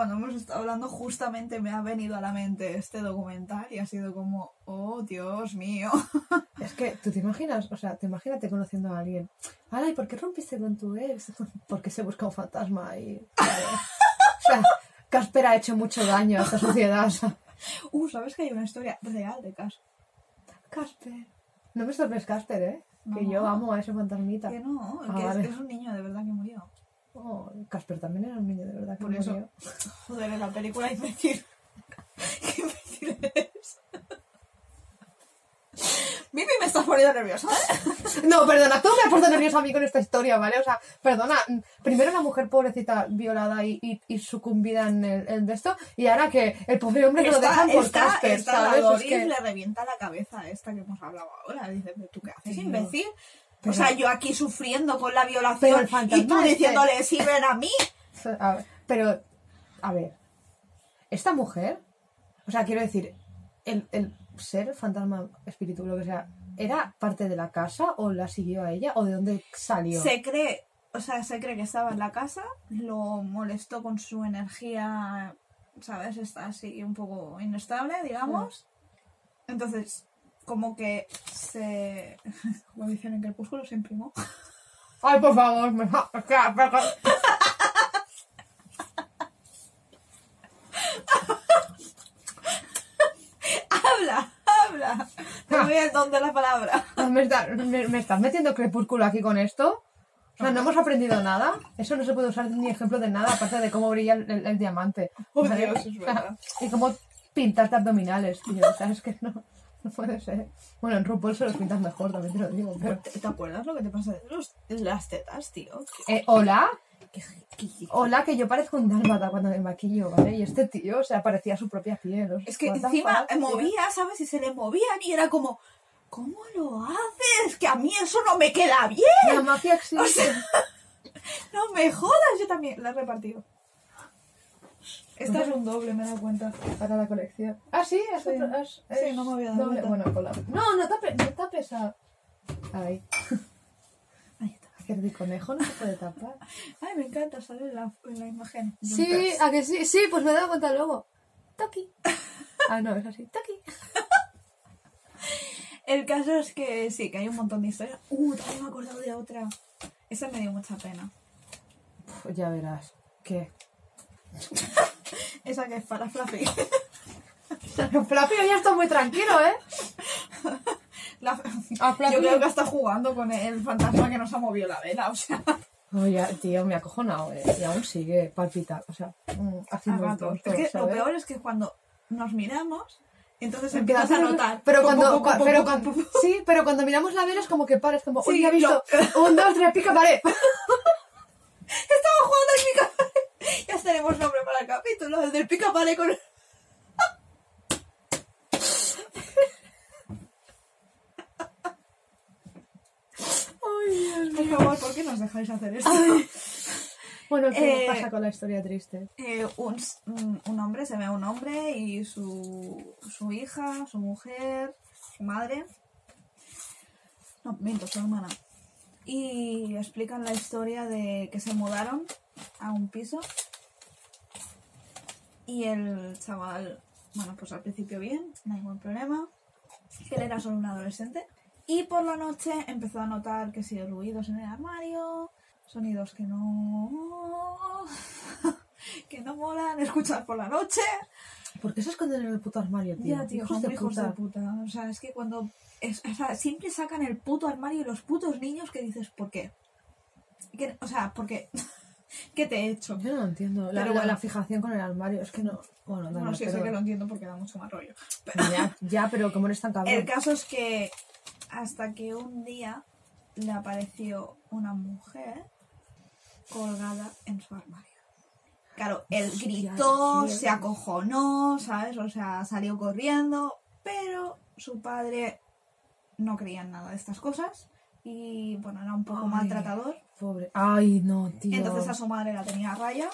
cuando hemos estado hablando, justamente me ha venido a la mente este documental y ha sido como, oh, Dios mío. Es que tú te imaginas, o sea, te imagínate conociendo a alguien. Ay, ¿por qué rompiste con tu ex? Porque se busca un fantasma y. O sea, Casper ha hecho mucho daño a esta sociedad. Uh, ¿sabes que hay una historia real de caso? Casper. No me sorprendes, Casper, ¿eh? Que yo amo a ese fantasmita. Que no, Ah, que es- vale. es, un niño de verdad que murió. Oh, Casper también era un niño de verdad Por eso. murió. Joder, en la película imbécil. Qué imbécil eres. Vivi me estás poniendo nerviosa. ¿eh? No, perdona, tú me has puesto nerviosa a mí con esta historia, ¿vale? O sea, perdona, primero una mujer pobrecita violada y, y, y sucumbida en el en esto, y ahora que el pobre hombre que lo dejan por está, Casper, está ¿sabes? la Es que- le revienta la cabeza a esta que hemos hablado ahora. Dice, "¿Pero ¿tú qué haces, imbécil? Pero- o sea, yo aquí sufriendo con la violación y tú este- diciéndole, sí, ven a mí. A ver, pero, a ver, esta mujer, o sea, quiero decir, el, el ser fantasma, espíritu, lo que sea, ¿era parte de la casa o la siguió a ella o de dónde salió? Se cree, o sea, se cree que estaba en la casa, lo molestó con su energía, ¿sabes? Está así un poco inestable, digamos. Entonces, como que se. Como dicen en Crepúsculo, se imprimó. Ay, por favor, me. habla, habla. Te voy al don de la palabra. Ah, ¿Me, está, me, estás metiendo crepúsculo aquí con esto? O sea, no hemos aprendido nada. Eso no se puede usar ni ejemplo de nada, aparte de cómo brilla el, diamante. Oh. Dios, es verdad. Y cómo pintarte abdominales, tío. O sea, es que no no puede ser. Bueno, en RuPaul se los pintas mejor, también te lo digo. Pero... ¿Te, te acuerdas lo que te pasa de los- las tetas, tío? Eh, Hola, ¿Qué, qué- qué- hola, que yo parezco un dálmata cuando me maquillo, ¿vale? Y este tío, o sea, parecía su propia piel. o sea, Es que encima tío. movía, ¿sabes? Y se le movían y era como, ¿cómo lo haces? Que a mí eso no me queda bien. La magia existe. No me jodas, yo también la he repartido. Esta es un doble, me he dado cuenta. Para la colección. Ah, sí, es Sí. otro- es- Sí, es no me había dado doble- cuenta. Bueno, con la- No, no tapa, no tapes a... Ahí. Ahí está. Que el conejo no se puede tapar. Ay, me encanta, sale en la, la imagen. Sí, a que sí, sí, pues me he dado cuenta luego. Toki. Ah, no, es así. Toki. El caso es que sí, que hay un montón de historias. Uh, también me he acordado de otra. Esa me dio mucha pena. Ya verás. ¿Qué? Esa que es para Fluffy. Flappy ya está muy tranquilo, ¿eh? La-. Yo creo que está jugando con el fantasma que nos ha movido la vela, o sea, Oye, tío, me ha acojonado, ¿eh? Y aún sigue palpitando, o sea, mm, haciendo el tonto, Es que lo peor es que cuando nos miramos, entonces Empieza empiezas a notar. Pero cuando, pero sí, pero cuando miramos la vela es como que pares, como, Sí, uy, ya he visto, un, dos, tres, pica, pica Ya tenemos nombre para el capítulo, el del pica con Ay, Dios Por favor, ¿por qué nos dejáis hacer esto? Bueno, ¿qué Eh, pasa con la historia triste? Eh, un, un- un hombre, se ve a un hombre y su, su hija, su mujer, su madre. No, miento, su hermana. Y explican la historia de que se mudaron a un piso. Y el chaval, bueno, pues al principio bien, no hay ningún problema. Que él era solo un adolescente. Y por la noche empezó a notar que si ruidos en el armario, sonidos que no. que no molan escuchar por la noche. ¿Por qué se esconden en el puto armario, tío? Ya, tío, hijos son de hijos puta. de puta. O sea, es que cuando. es- o sea, siempre sacan el puto armario y los putos niños que dices, ¿por qué? Que- o sea, ¿por qué? ¿Qué te he hecho? Yo no lo entiendo. La, Pero la- la fijación con el armario, es que no. Bueno, Bueno, sí, pero- sé que lo entiendo porque da mucho más rollo. Pero ya, ya, pero como eres tan cabrón. el caso es que hasta que un día le apareció una mujer colgada en su armario. Claro, él gritó, se acojonó, ¿sabes? O sea, salió corriendo, pero su padre no creía en nada de estas cosas y, bueno, era un poco Ay. maltratador. Pobre. Ay, no, tío. Entonces a su madre la tenía a raya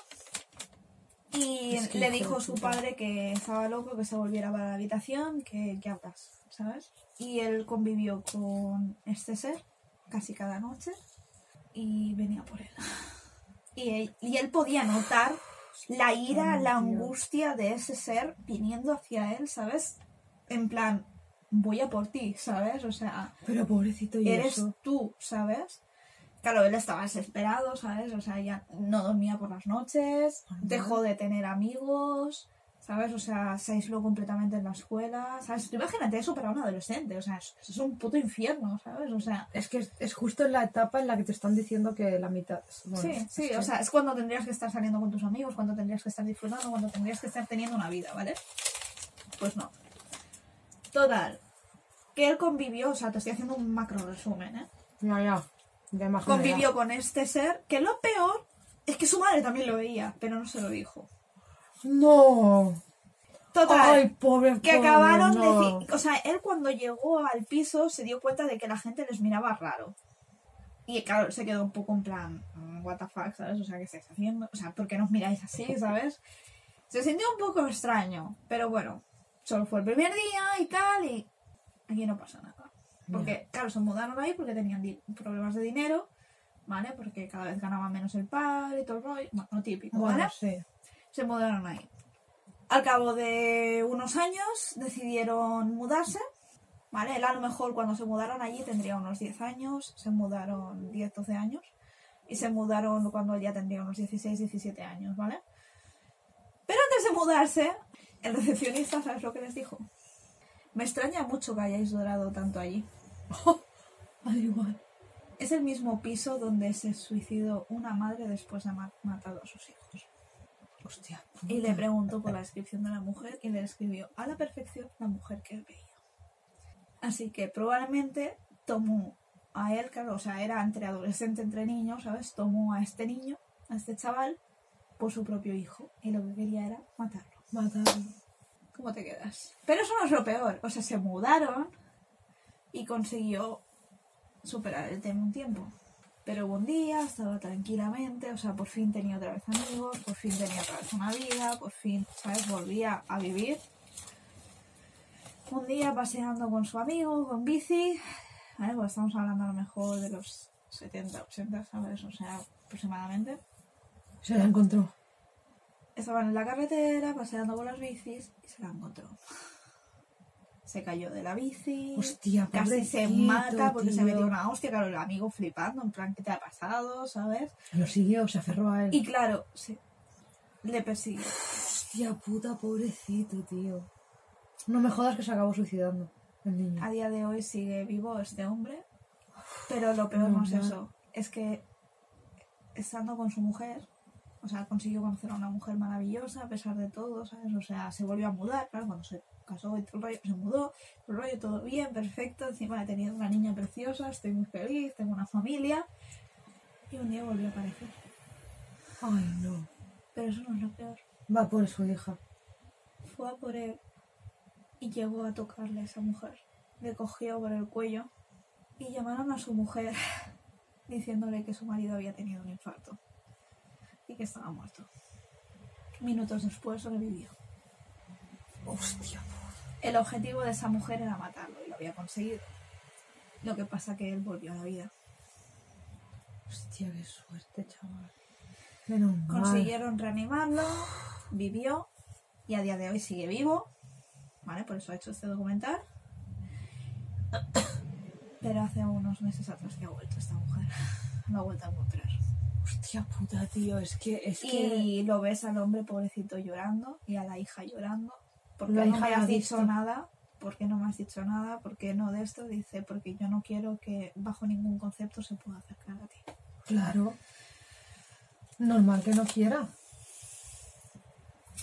y Es que le dijo a su padre que estaba loco, que se volviera para la habitación, que, que hablas, ¿sabes? Y él convivió con este ser casi cada noche y venía por él. Y él, y él podía notar la ira, Ay, la angustia de ese ser viniendo hacia él, ¿sabes? En plan, voy a por ti, ¿sabes? O sea, Pero pobrecito y eres eso. tú, ¿sabes? Claro, él estaba desesperado, ¿sabes? O sea, ya no dormía por las noches, dejó de tener amigos, ¿sabes? O sea, se aisló completamente en la escuela, ¿sabes? Tú imagínate eso para un adolescente, o sea, es, es un puto infierno, ¿sabes? O sea, Es que es, es justo en la etapa en la que te están diciendo que la mitad. bueno, sí, es sí, que- o sea, es cuando tendrías que estar saliendo con tus amigos, cuando tendrías que estar disfrutando, cuando tendrías que estar teniendo una vida, ¿vale? Pues no. Total, que él convivió, o sea, te estoy haciendo un macro resumen, ¿eh? Ya, ya. Ya convivió con este ser, que lo peor es que su madre también lo veía, pero no se lo dijo. No. Total, Ay, pobre. que pobre, acabaron no. de... O sea, él cuando llegó al piso se dio cuenta de que la gente les miraba raro. Y claro, se quedó un poco en plan, mm, what the fuck, ¿sabes? O sea, ¿qué estáis haciendo? O sea, ¿por qué nos miráis así, ¿sabes? Se sintió un poco extraño, pero bueno, solo fue el primer día y tal, y aquí no pasa nada. Porque, claro, se mudaron ahí porque tenían problemas de dinero, ¿vale? Porque cada vez ganaban menos el padre y todo el rollo, bueno, lo típico, ¿vale? Bueno, sí. se mudaron ahí. Al cabo de unos años decidieron mudarse, ¿vale? Él a lo mejor cuando se mudaron allí tendría unos 10 años, se mudaron 10, 12 años, y se mudaron cuando él ya tendría unos 16, 17 años, ¿vale? Pero antes de mudarse, el recepcionista, ¿sabes lo que les dijo? Me extraña mucho que hayáis dorado tanto allí. Al igual. Es el mismo piso donde se suicidó una madre después de haber matado a sus hijos. Hostia. Y le preguntó por la descripción de la mujer y le describió a la perfección la mujer que él veía. Así que probablemente tomó a él, claro, o sea, era entre adolescente, entre niños, ¿sabes? Tomó a este niño, a este chaval, por su propio hijo. Y lo que quería era matarlo. Matarlo. ¿Cómo te quedas? Pero eso no es lo peor. O sea, se mudaron y consiguió superar el tema un tiempo. Pero un día, estaba tranquilamente, o sea, por fin tenía otra vez amigos, por fin tenía otra vez una vida, por fin, ¿sabes? Volvía a vivir. Un día paseando con su amigo, con bici, ¿vale? Pues estamos hablando a lo mejor de los 70, 80, ¿sabes? O sea, aproximadamente. Se la encontró. Estaban en la carretera paseando por las bicis y se la encontró. Se cayó de la bici. Hostia, Casi se mata porque se metió una hostia, claro, el amigo flipando, en plan, ¿qué te ha pasado? ¿Sabes? Lo siguió, se aferró a él. Y claro, sí, le persiguió. Hostia puta, pobrecito, tío. No me jodas que se acabó suicidando el niño. A día de hoy sigue vivo este hombre, pero lo peor no es eso, es que estando con su mujer, o sea, consiguió conocer a una mujer maravillosa a pesar de todo, ¿sabes? O sea, se volvió a mudar, claro, cuando se casó y todo el rollo, se mudó, todo el rollo, todo bien, perfecto, encima he tenido una niña preciosa, estoy muy feliz, tengo una familia, y un día volvió a aparecer. Ay, no. Pero eso no es lo peor. Va por su hija. Fue a por él y llegó a tocarle a esa mujer. Le cogió por el cuello y llamaron a su mujer diciéndole que su marido había tenido un infarto y que estaba muerto. Minutos después revivió. Hostia. El objetivo de esa mujer era matarlo y lo había conseguido. Lo que pasa que él volvió a la vida. Hostia, qué suerte, chaval. Menos. Consiguieron reanimarlo, vivió y a día de hoy sigue vivo. ¿Vale? Por eso ha hecho este documental. Pero hace unos meses atrás que ha vuelto esta mujer. Lo ha vuelto a encontrar. Hostia puta, tío. Es que, es que... Y lo ves al hombre pobrecito llorando y a la hija llorando. Porque La no me has ha dicho nada. ¿Por qué no me has dicho nada? ¿Por qué no de esto? Dice, porque yo no quiero que bajo ningún concepto se pueda acercar a ti. Claro. Normal que no quiera.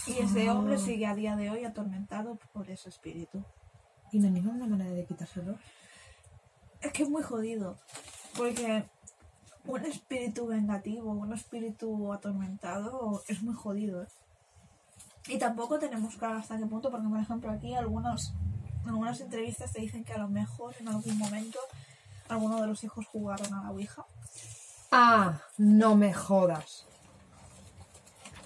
Y ese Ah. hombre sigue a día de hoy atormentado por ese espíritu. Y no hay ninguna manera de quitárselo. Es que es muy jodido. Porque un espíritu vengativo, un espíritu atormentado es muy jodido. ¿eh? Y tampoco tenemos claro hasta qué punto, porque por ejemplo aquí algunos, algunas entrevistas te dicen que a lo mejor en algún momento alguno de los hijos jugaron a la Ouija. Ah, no me jodas.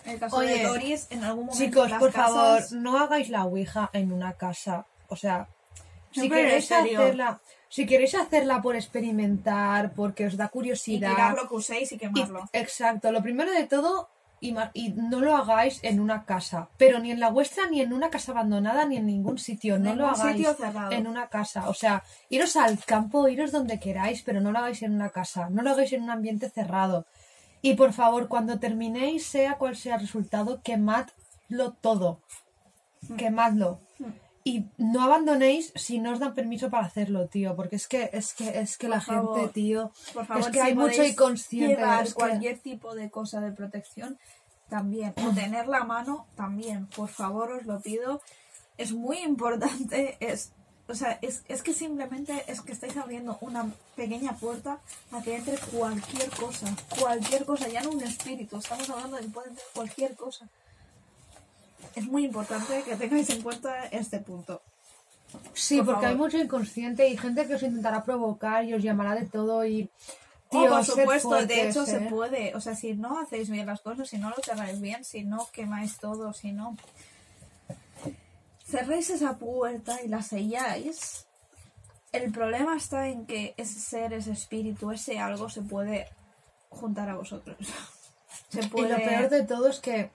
El caso Oye, de Doris, en algún momento Chicos, las por casas- favor, no hagáis la ouija en una casa. O sea, si Siempre queréis hacerla, si queréis hacerla por experimentar, porque os da y curiosidad. tirar lo que uséis y y- quemarlo. exacto, lo primero de todo, y, no lo hagáis en una casa, pero ni en la vuestra, ni en una casa abandonada, ni en ningún sitio. No lo hagáis en una casa. O sea, iros al campo, iros donde queráis, pero no lo hagáis en una casa. No lo hagáis en un ambiente cerrado. Y por favor, cuando terminéis, sea cual sea el resultado, quemadlo todo. Quemadlo. Y no abandonéis si no os dan permiso para hacerlo, tío. Porque es que, es que, es que Por la favor. gente, tío. Por favor, es que si hay mucho inconsciente. Llevar es que- cualquier tipo de cosa de protección también. O tener la mano también. Por favor, os lo pido. Es muy importante. Es, o sea, es, es que simplemente es que estáis abriendo una pequeña puerta a que entre cualquier cosa. Cualquier cosa, ya no un espíritu. Estamos hablando de que puede entrar cualquier cosa. Es muy importante que tengáis en cuenta este punto. Sí, Por porque hay mucho inconsciente y gente que os intentará provocar y os llamará de todo y... Oh, Tío, por sed supuesto, de hecho se ¿eh? puede. O sea, si no hacéis bien las cosas, si no lo cerráis bien, si no quemáis todo, si no cerréis esa puerta y la selláis, el problema está en que ese ser, ese espíritu, ese algo se puede juntar a vosotros. Se Y puede lo peor de todo es que...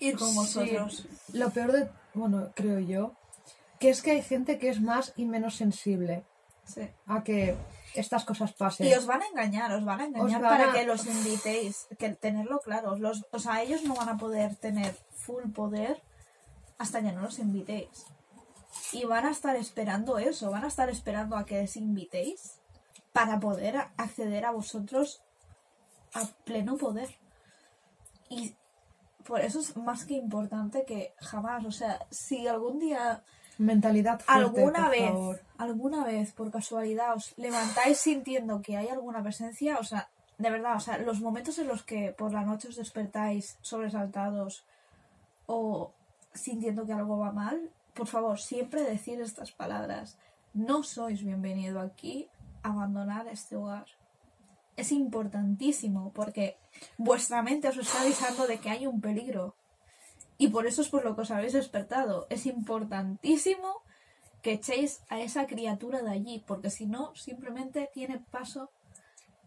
ir con Sí, vosotros. lo peor de... Bueno, creo yo. Que es que hay gente que es más y menos sensible Sí. a que estas cosas pasen. Y os van a engañar, os van a engañar van para a- que los invitéis, que tenerlo claro. Los, o sea, ellos no van a poder tener full poder hasta que no los invitéis. y van a estar esperando eso, van a estar esperando a que les invitéis para poder acceder a vosotros a pleno poder. Y por eso es más que importante que jamás, o sea, si algún día Mentalidad fuerte, alguna por vez, favor. alguna vez por casualidad os levantáis sintiendo que hay alguna presencia, o sea, de verdad, o sea, los momentos en los que por la noche os despertáis sobresaltados o sintiendo que algo va mal, por favor, siempre decir estas palabras. No sois bienvenido aquí, abandonar este hogar. Es importantísimo porque vuestra mente os está avisando de que hay un peligro. Y por eso es por lo que os habéis despertado. Es importantísimo que echéis a esa criatura de allí, porque si no, simplemente tiene paso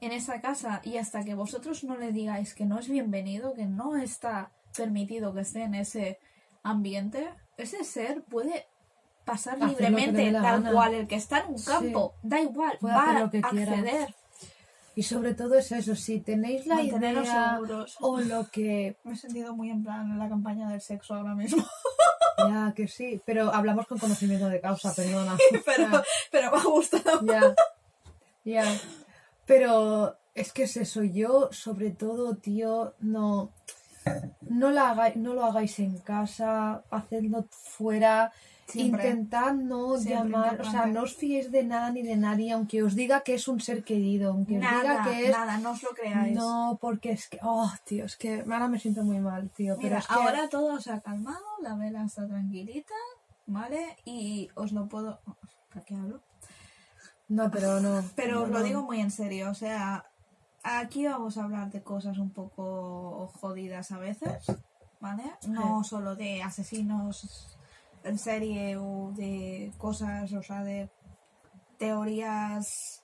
en esa casa y hasta que vosotros no le digáis que no es bienvenido, que no está permitido que esté en ese ambiente, ese ser puede pasar Hacer libremente, tal gana. cual, el que está en un Sí. campo, da igual, Puede va a acceder. Y sobre todo es eso, si tenéis la Manteneros idea seguros. o lo que... Me he sentido muy en plan en la campaña del sexo ahora mismo. Ya, que sí, pero hablamos con conocimiento de causa, perdona. pero, pero me ha gustado. Ya, ya. Pero es que es eso, yo sobre todo, tío, no, no, la no lo hagáis en casa, hacedlo fuera, Siempre. intentad no Siempre llamar, o sea, no os fiéis de nada ni de nadie, aunque os diga que es un ser querido, aunque os diga Nada, que es... nada, no os lo creáis. No, porque es que, oh, tío, es que ahora me siento muy mal, tío, pero que... ahora todo se ha calmado, la vela está tranquilita, ¿vale? Y os lo puedo... ¿Para qué hablo? No, pero no. Pero no, os lo no. digo muy en serio, o sea, aquí vamos a hablar de cosas un poco jodidas a veces, ¿vale? No solo de asesinos en serie o de cosas, o sea, de teorías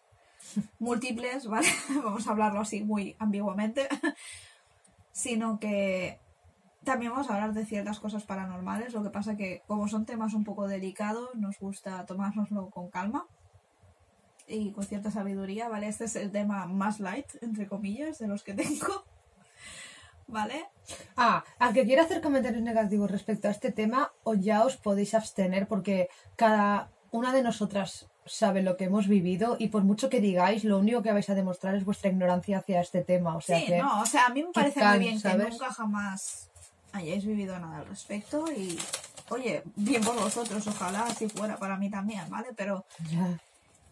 múltiples, ¿vale? Vamos a hablarlo así muy ambiguamente, sino que también vamos a hablar de ciertas cosas paranormales, lo que pasa que como son temas un poco delicados, nos gusta tomárnoslo con calma y con cierta sabiduría, ¿vale? Este es el tema más light, entre comillas, de los que tengo, ¿vale? Ah, al que quiera hacer comentarios negativos respecto a este tema, o ya os podéis abstener porque cada una de nosotras sabe lo que hemos vivido y por mucho que digáis, lo único que vais a demostrar es vuestra ignorancia hacia este tema. O sea sí, que, no, o sea, a mí me parece can, muy bien ¿sabes? que nunca jamás hayáis vivido nada al respecto y, oye, bien por vosotros, ojalá así fuera para mí también, ¿vale? Pero Ya.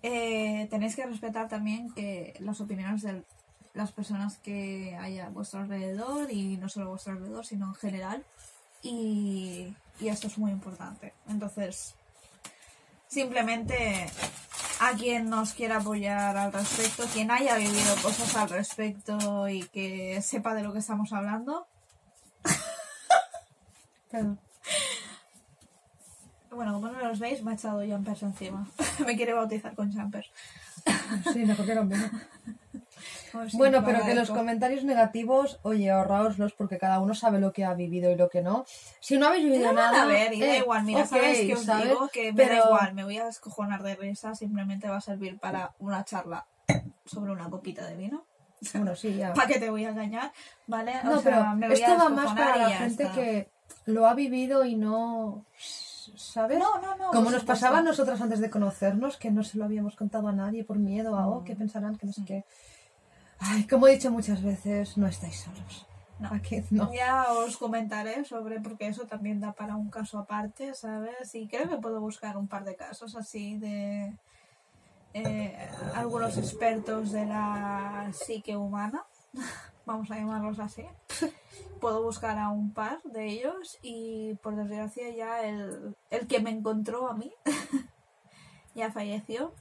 eh, tenéis que respetar también que las opiniones de las personas que haya a vuestro alrededor y no solo a vuestro alrededor, sino en general. Y, y esto es muy importante. Entonces, simplemente a quien nos quiera apoyar al respecto, quien haya vivido cosas al respecto y que sepa de lo que estamos hablando. Perdón. Bueno, como no los veis, me ha echado jumpers encima. me quiere bautizar con jumpers. Sí, mejor que bueno. Pues Bueno, pero que los comentarios negativos, oye, ahorraoslos porque cada uno sabe lo que ha vivido y lo que no. Si no habéis vivido nada. a ver, y da eh, igual, mira, ok, ¿sabes qué os ¿sabes? digo? Que me da igual, me voy a descojonar de risa, simplemente va a servir para una charla sobre una copita de vino. Bueno, sí, ya. ¿Para qué te voy a engañar? ¿Vale? O No, sea, pero me voy esto a va más para la gente está. que lo ha vivido y no. ¿Sabes? No, no, no. Como nos supuesto. pasaba a nosotras antes de conocernos, que no se lo habíamos contado a nadie por miedo a, oh, Mm. ¿qué pensarán? Que no sé qué. Ay, como he dicho muchas veces, no estáis solos. No. Aquí no. Ya os comentaré sobre, porque eso también da para un caso aparte, ¿sabes? Y creo que puedo buscar un par de casos así de eh, algunos expertos de la psique humana, vamos a llamarlos así. Puedo buscar a un par de ellos y por desgracia ya el, el que me encontró a mí ya falleció,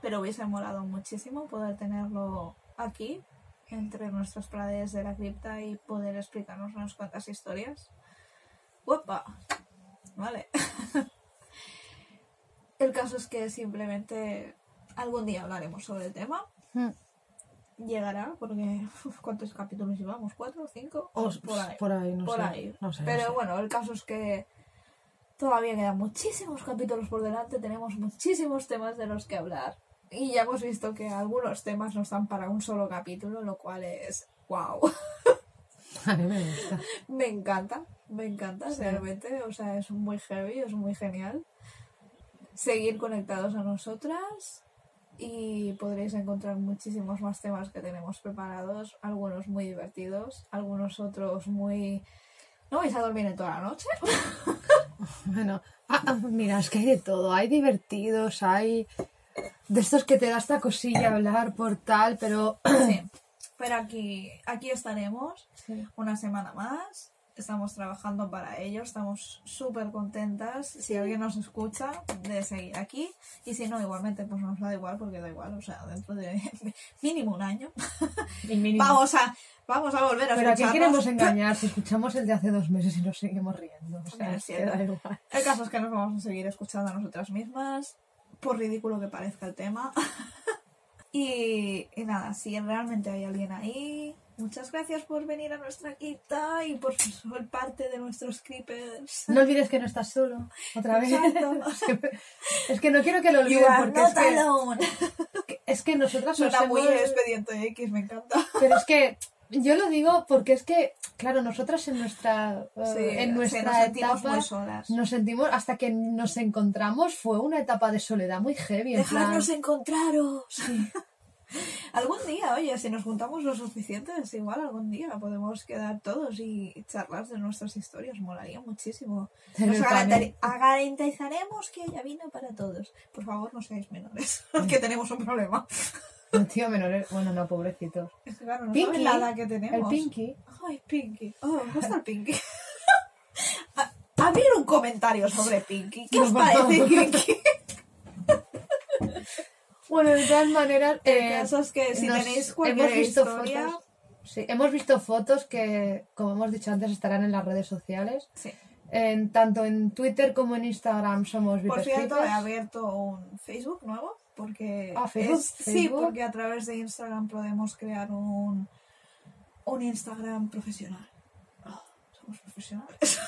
pero hubiese molado muchísimo poder tenerlo aquí entre nuestras paredes de la cripta y poder explicarnos unas cuantas historias. ¡Uepa! Vale. El caso es que simplemente algún día hablaremos sobre el tema. Mm. Llegará, porque uf, ¿cuántos capítulos llevamos? ¿Cuatro? ¿Cinco? Os- por ahí. por ahí, no por sé. ahí. No sé, no Pero sé. bueno, el caso es que todavía quedan muchísimos capítulos por delante, tenemos muchísimos temas de los que hablar. Y ya hemos visto que algunos temas no están para un solo capítulo, lo cual es wow. A mí me gusta. me encanta, me encanta Sí. realmente. O sea, es muy heavy, es muy genial. seguir conectados a nosotras y podréis encontrar muchísimos más temas que tenemos preparados, algunos muy divertidos, algunos otros muy... ¿No vais a dormir en toda la noche? Bueno, ah, ah, mira, es que hay de todo. Hay divertidos, hay de estos que te da esta cosilla hablar por tal, pero... Sí. Pero aquí, aquí estaremos Sí. una semana más. Estamos trabajando para ello, estamos súper contentas. Si alguien nos escucha, de seguir aquí. Y si no, igualmente, pues nos da igual, porque da igual. O sea, dentro de mínimo un año, mínimo. vamos a, vamos a volver a Pero escucharnos. queremos engañar si escuchamos el de hace dos meses y nos seguimos riendo. O sea, Es es que da igual. El caso es que nos vamos a seguir escuchando a nosotras mismas, por ridículo que parezca el tema. y, y nada, si realmente hay alguien ahí, muchas gracias por venir a nuestra quita y por ser parte de nuestros creepers. No olvides que no estás solo. Otra vez. Es que, no quiero que lo are porque es que, es que nosotras nos Suena muy hemos- expediente X, me encanta. Pero es que yo lo digo porque es que, claro, nosotras en nuestra, eh, Sí, en nuestra nos sentimos etapa muy solas. nos sentimos hasta que nos encontramos fue una etapa de soledad muy heavy. Plan, Dejarnos encontraros. sí. Algún día, oye, si nos juntamos lo suficientes, igual algún día podemos quedar todos y charlar de nuestras historias. Molaría muchísimo. Nos garantizaremos que haya vino para todos. Por favor, no seáis menores, que tenemos un problema. El tío menor, bueno, no, pobrecitos. Es que, claro, no Pinky, saben la edad que tenemos. El Pinky. Ay, Pinky. Oh, me gusta el Pinky. A- Abrir un comentario sobre Pinky. ¿Qué os parece. Pinky? Bueno, de todas maneras, El eh, caso es que si tenéis cualquier hemos visto historia... fotos. Sí, hemos visto fotos que, como hemos dicho antes, estarán en las redes sociales. Sí. En, tanto en Twitter como en Instagram somos Por cierto, he abierto un Facebook nuevo porque Ah, Facebook, es- sí, porque a través de Instagram podemos crear un un Instagram profesional. Oh, somos profesionales.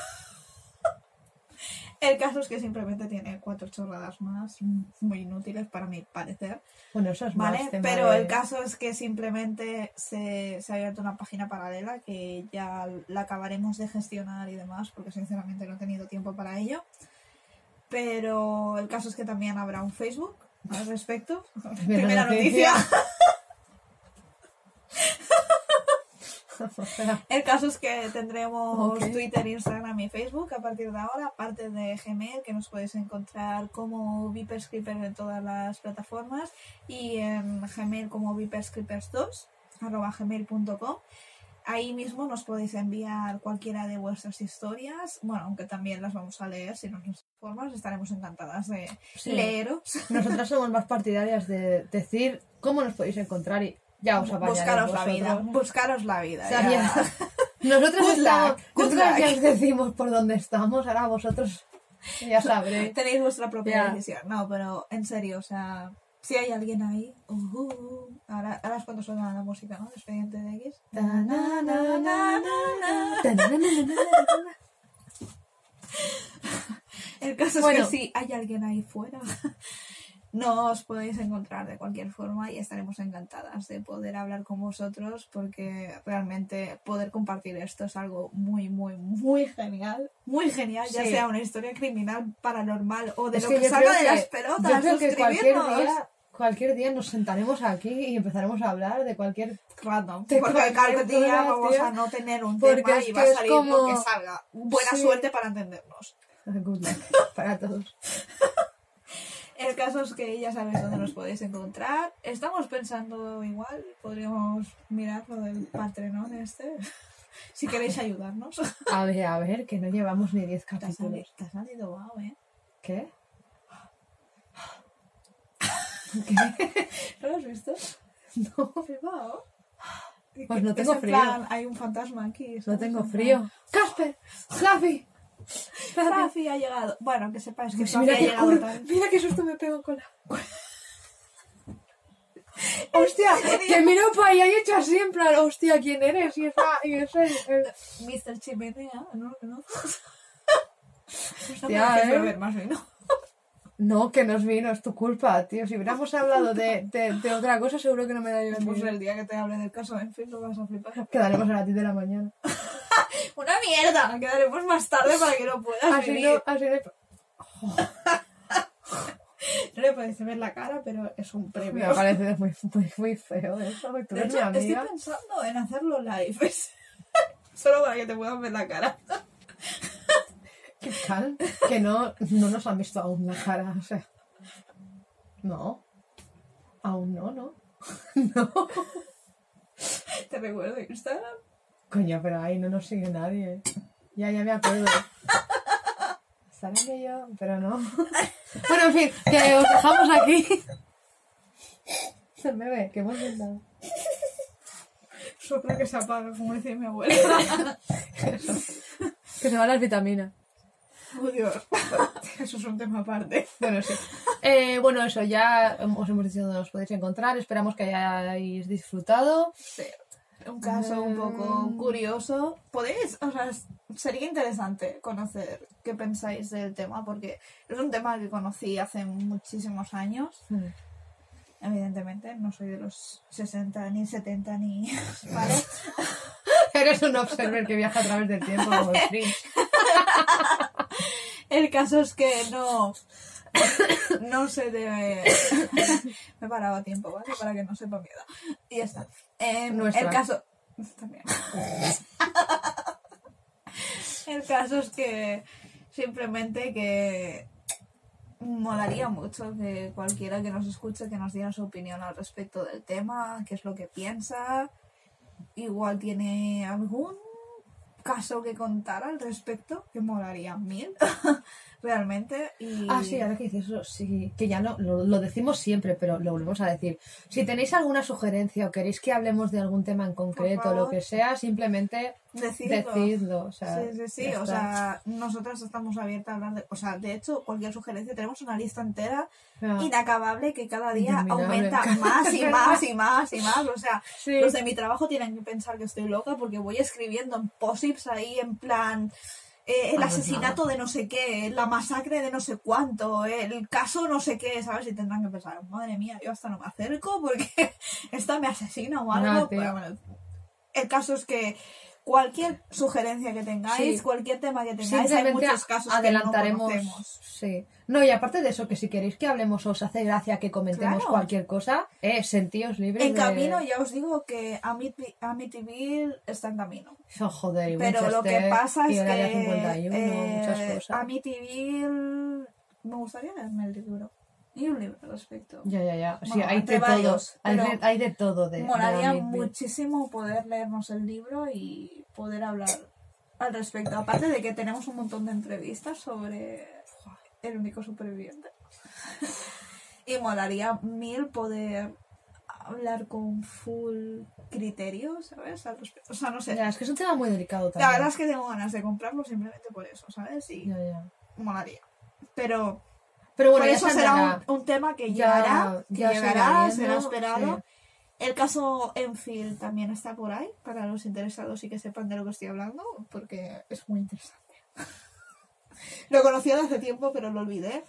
El caso es que simplemente tiene cuatro chorradas más muy inútiles para mi parecer, Bueno, eso es ¿vale? más Pero de- el caso es que simplemente se, se ha abierto una página paralela que ya la acabaremos de gestionar y demás, porque sinceramente no he tenido tiempo para ello. Pero el caso es que también habrá un Facebook al respecto. Primera noticia. El caso es que tendremos. Twitter, Instagram y Facebook a partir de ahora, aparte de Gmail, que nos podéis encontrar como Viperscripers en todas las plataformas y en Gmail como viperscripers2 arroba gmail.com. Ahí mismo nos podéis enviar cualquiera de vuestras historias, bueno, aunque también las vamos a leer si nos nos informas, estaremos encantadas de Sí. leeros. Nosotras somos más partidarias de decir cómo nos podéis encontrar y ya os Buscaros la vida, buscaros la vida. O sea, ya. ya- Nosotros estamos, ya os decimos por dónde estamos, ahora vosotros ya sabréis. Tenéis vuestra propia decisión. No, pero en serio, o sea, si hay alguien ahí. uh, uh, uh, ahora, ahora es cuando suena la música, ¿no? Expediente de X. El caso Bueno. es que si hay alguien ahí fuera, no os podéis encontrar de cualquier forma y estaremos encantadas de poder hablar con vosotros porque realmente poder compartir esto es algo muy, muy, muy genial. Muy genial, ya sea una historia criminal, paranormal o de Es lo que salga de que- las pelotas. Yo creo que cualquier suscribirnos. día, cualquier día nos sentaremos aquí y empezaremos a hablar de cualquier... random. Te Porque cualquier día vamos tío. a no tener un Porque tema y va a salir como- lo que salga. Buena Sí. suerte para entendernos. Good luck para todos. El caso es que ya sabéis dónde nos podéis encontrar. Estamos pensando igual, podríamos mirar lo del Patreon este. Si queréis ayudarnos. A ver, a ver, que no llevamos ni 10 Te ha salido, capítulos. te salido guau, ¿eh? ¿Qué? ¿No lo has visto? No, Flipao. Pues no Es tengo en frío. plan, hay un fantasma aquí. no tengo frío. ¡Casper! ¡Fluffy! Rafi ha llegado. Bueno, que sepáis que Pues ha llegado mira qué susto me pego con la... Hostia, que miro para allá y he hecho así en plan, hostia, ¿quién eres? Y esa, y ese, el- Mr. Chimenea, ¿no? No Hostia, me dejes ¿eh? beber más vino. No, que nos vino, es tu culpa, tío. Si hubiéramos hablado de, de, de otra cosa, seguro que no me daría Pues el día que te hable del caso en fin lo vas a flipar. Quedaremos a las 10 de la mañana. ¡Una mierda! Quedaremos más tarde para que no puedas Así vivir. no, así no... No le podéis ver la cara, pero es un Me premio. parece muy, muy, muy feo eso. Tú De eres mi hecho, estoy pensando en hacerlo live. Solo para que te puedan ver la cara. Qué tal, que no, no nos han visto aún la cara, o sea. No. Aún no, ¿no? No. Te recuerdo Instagram. Coño, pero ahí no nos sigue nadie. Ya, ya me acuerdo. Saben que yo, pero no. Bueno, en fin, que os dejamos aquí. Se me ve, que hemos intentado. Sopla que se apaga, como decía mi abuela. Eso. Que se van las vitaminas. Dios. Eso es un tema aparte. Bueno, sí. Eh, bueno, eso, ya os hemos dicho dónde os podéis encontrar. Esperamos que hayáis disfrutado. Sí. Un caso un poco Mm. curioso. Podéis, o sea, sería interesante conocer qué pensáis del tema, porque es un tema que conocí hace muchísimos años. Evidentemente, no soy de los 60, ni 70, ni. ¿Vale? Eres un observer que viaja a través del tiempo como el. El caso es que no. No se debe. Me he parado a tiempo, ¿vale? Para que no sepa mi edad. Y ya está. Em, el caso. También. El caso es que simplemente que molaría mucho que cualquiera que nos escuche que nos diera su opinión al respecto del tema, qué es lo que piensa. Igual tiene algún caso que contar al respecto, que molaría mil, realmente. Y... Ah, sí, ahora que dices eso, sí, que ya no, lo, lo decimos siempre, pero lo volvemos a decir. Si tenéis alguna sugerencia o queréis que hablemos de algún tema en concreto, lo que sea, simplemente Decidlo. decidlo. O sea, Sí, sí, sí, o sea, nosotras estamos abiertas a hablar de, o sea, de hecho, cualquier sugerencia, tenemos una lista entera Ah, inacabable que cada día aumenta más y más y más y más, o sea, sí. los de mi trabajo tienen que pensar que estoy loca porque voy escribiendo en posits ahí en plan eh, el Ah, pues asesinato de no sé qué, la masacre de no sé cuánto, el caso no sé qué, ¿sabes? Y tendrán que pensar, madre mía, yo hasta no me acerco porque esta me asesina o algo. No. Pero bueno, el caso es que cualquier sugerencia que tengáis, Sí. cualquier tema que tengáis, hay muchos casos adelantaremos. que no sí. No, y aparte de eso, que si queréis que hablemos os hace gracia que comentemos Claro. cualquier cosa, eh, sentíos libres En de... camino ya os digo que Amity- Amityville está en camino. Oh, joder, y Pero lo que pasa es que 51, eh, muchas cosas. Amityville me gustaría leerme el libro y un libro al respecto. Ya, ya, ya. Sí, hay de varios, todo. Hay de, hay de todo de. Molaría muchísimo poder leernos el libro y poder hablar al respecto. Aparte de que tenemos un montón de entrevistas sobre el único superviviente. y molaría mil poder hablar con full criterio, ¿sabes? Al respecto. O sea, no sé. Ya, es que es un tema muy delicado La también. verdad es que tengo ganas de comprarlo simplemente por eso, ¿sabes? Y Ya, ya. molaría. Pero Pero bueno, por eso será un, un tema que llegará, ya llegará, será esperado. sí. El caso Enfield también está por ahí, para los interesados y que sepan de lo que estoy hablando, porque es muy interesante. lo conocía de hace tiempo, pero lo olvidé.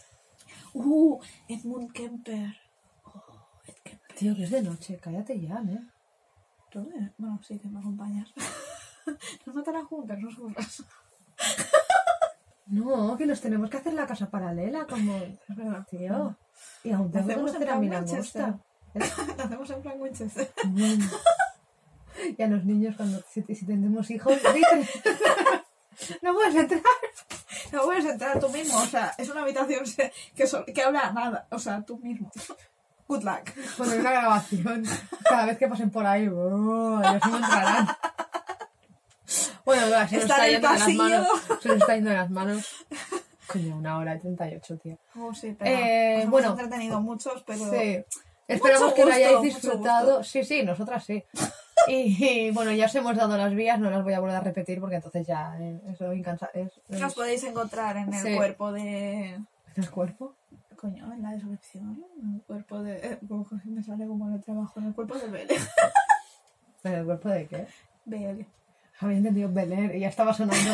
Uh, Edmund Kemper. Oh, Ed Kemper. Tío, que es de noche, cállate ya, ¿eh? Bueno, sí, que me acompañas. Nos matarán juntas, no somos No, que nos tenemos que hacer la casa paralela, como. Es verdad. Tío. Y aún en conocer a plan mi Manchester. langosta. Lo hacemos en plan Winchester. Bueno. Y a los niños, cuando si, si tenemos hijos, dicen, no puedes entrar. No puedes entrar tú mismo, o sea, es una habitación que, so- que habla nada, o sea, tú mismo. Good luck. Poner una grabación. Cada vez que pasen por ahí, oh, ellos no entrarán. Bueno, va, se nos Está está en yendo de las manos. Se nos está yendo de las manos. Coño, una hora y 38, tío. Oh, sí, pero Eh, nos hemos bueno. entretenido muchos, pero Sí. Esperamos que lo hayáis disfrutado. Sí, sí, nosotras sí. Y, y, bueno, ya os hemos dado las vías, no las voy a volver a repetir porque entonces ya eh, eso incansa es, es- nos podéis encontrar en el Sí. cuerpo de... el cuerpo. Coño, en la descripción, en el cuerpo de... eh, me sale como en el trabajo, en el cuerpo de BL. ¿Pero el cuerpo de qué? BL. Había entendido Beler y ya estaba sonando.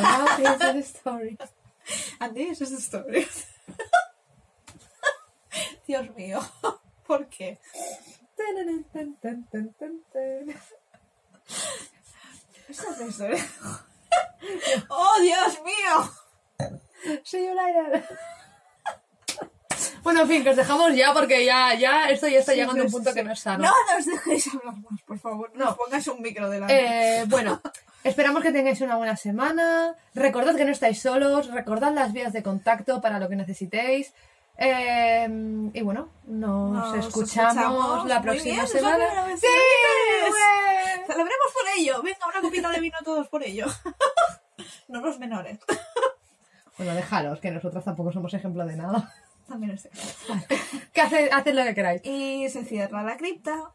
El story. And this is the story. Dios mío, ¿por qué? Esta es la historia. ¡Oh, Dios mío! See you later. Bueno, en fin, que os dejamos ya porque ya, ya esto ya está Sí, llegando a un punto sí. que no es sano. No nos dejéis hablar más, por favor. No, No. pongáis un micro delante. Eh, bueno, esperamos que tengáis una buena semana. Recordad que no estáis solos. Recordad las vías de contacto para lo que necesitéis. Eh, y bueno, nos, Nos escuchamos, escuchamos. la próxima bien, semana. ¡Sí! Celebremos por ello. Venga, una copita de vino todos por ello. no los menores. Bueno, dejaros, que nosotros tampoco somos ejemplo de nada. También es cierto. Que haced, haced lo que queráis. Y se cierra la cripta.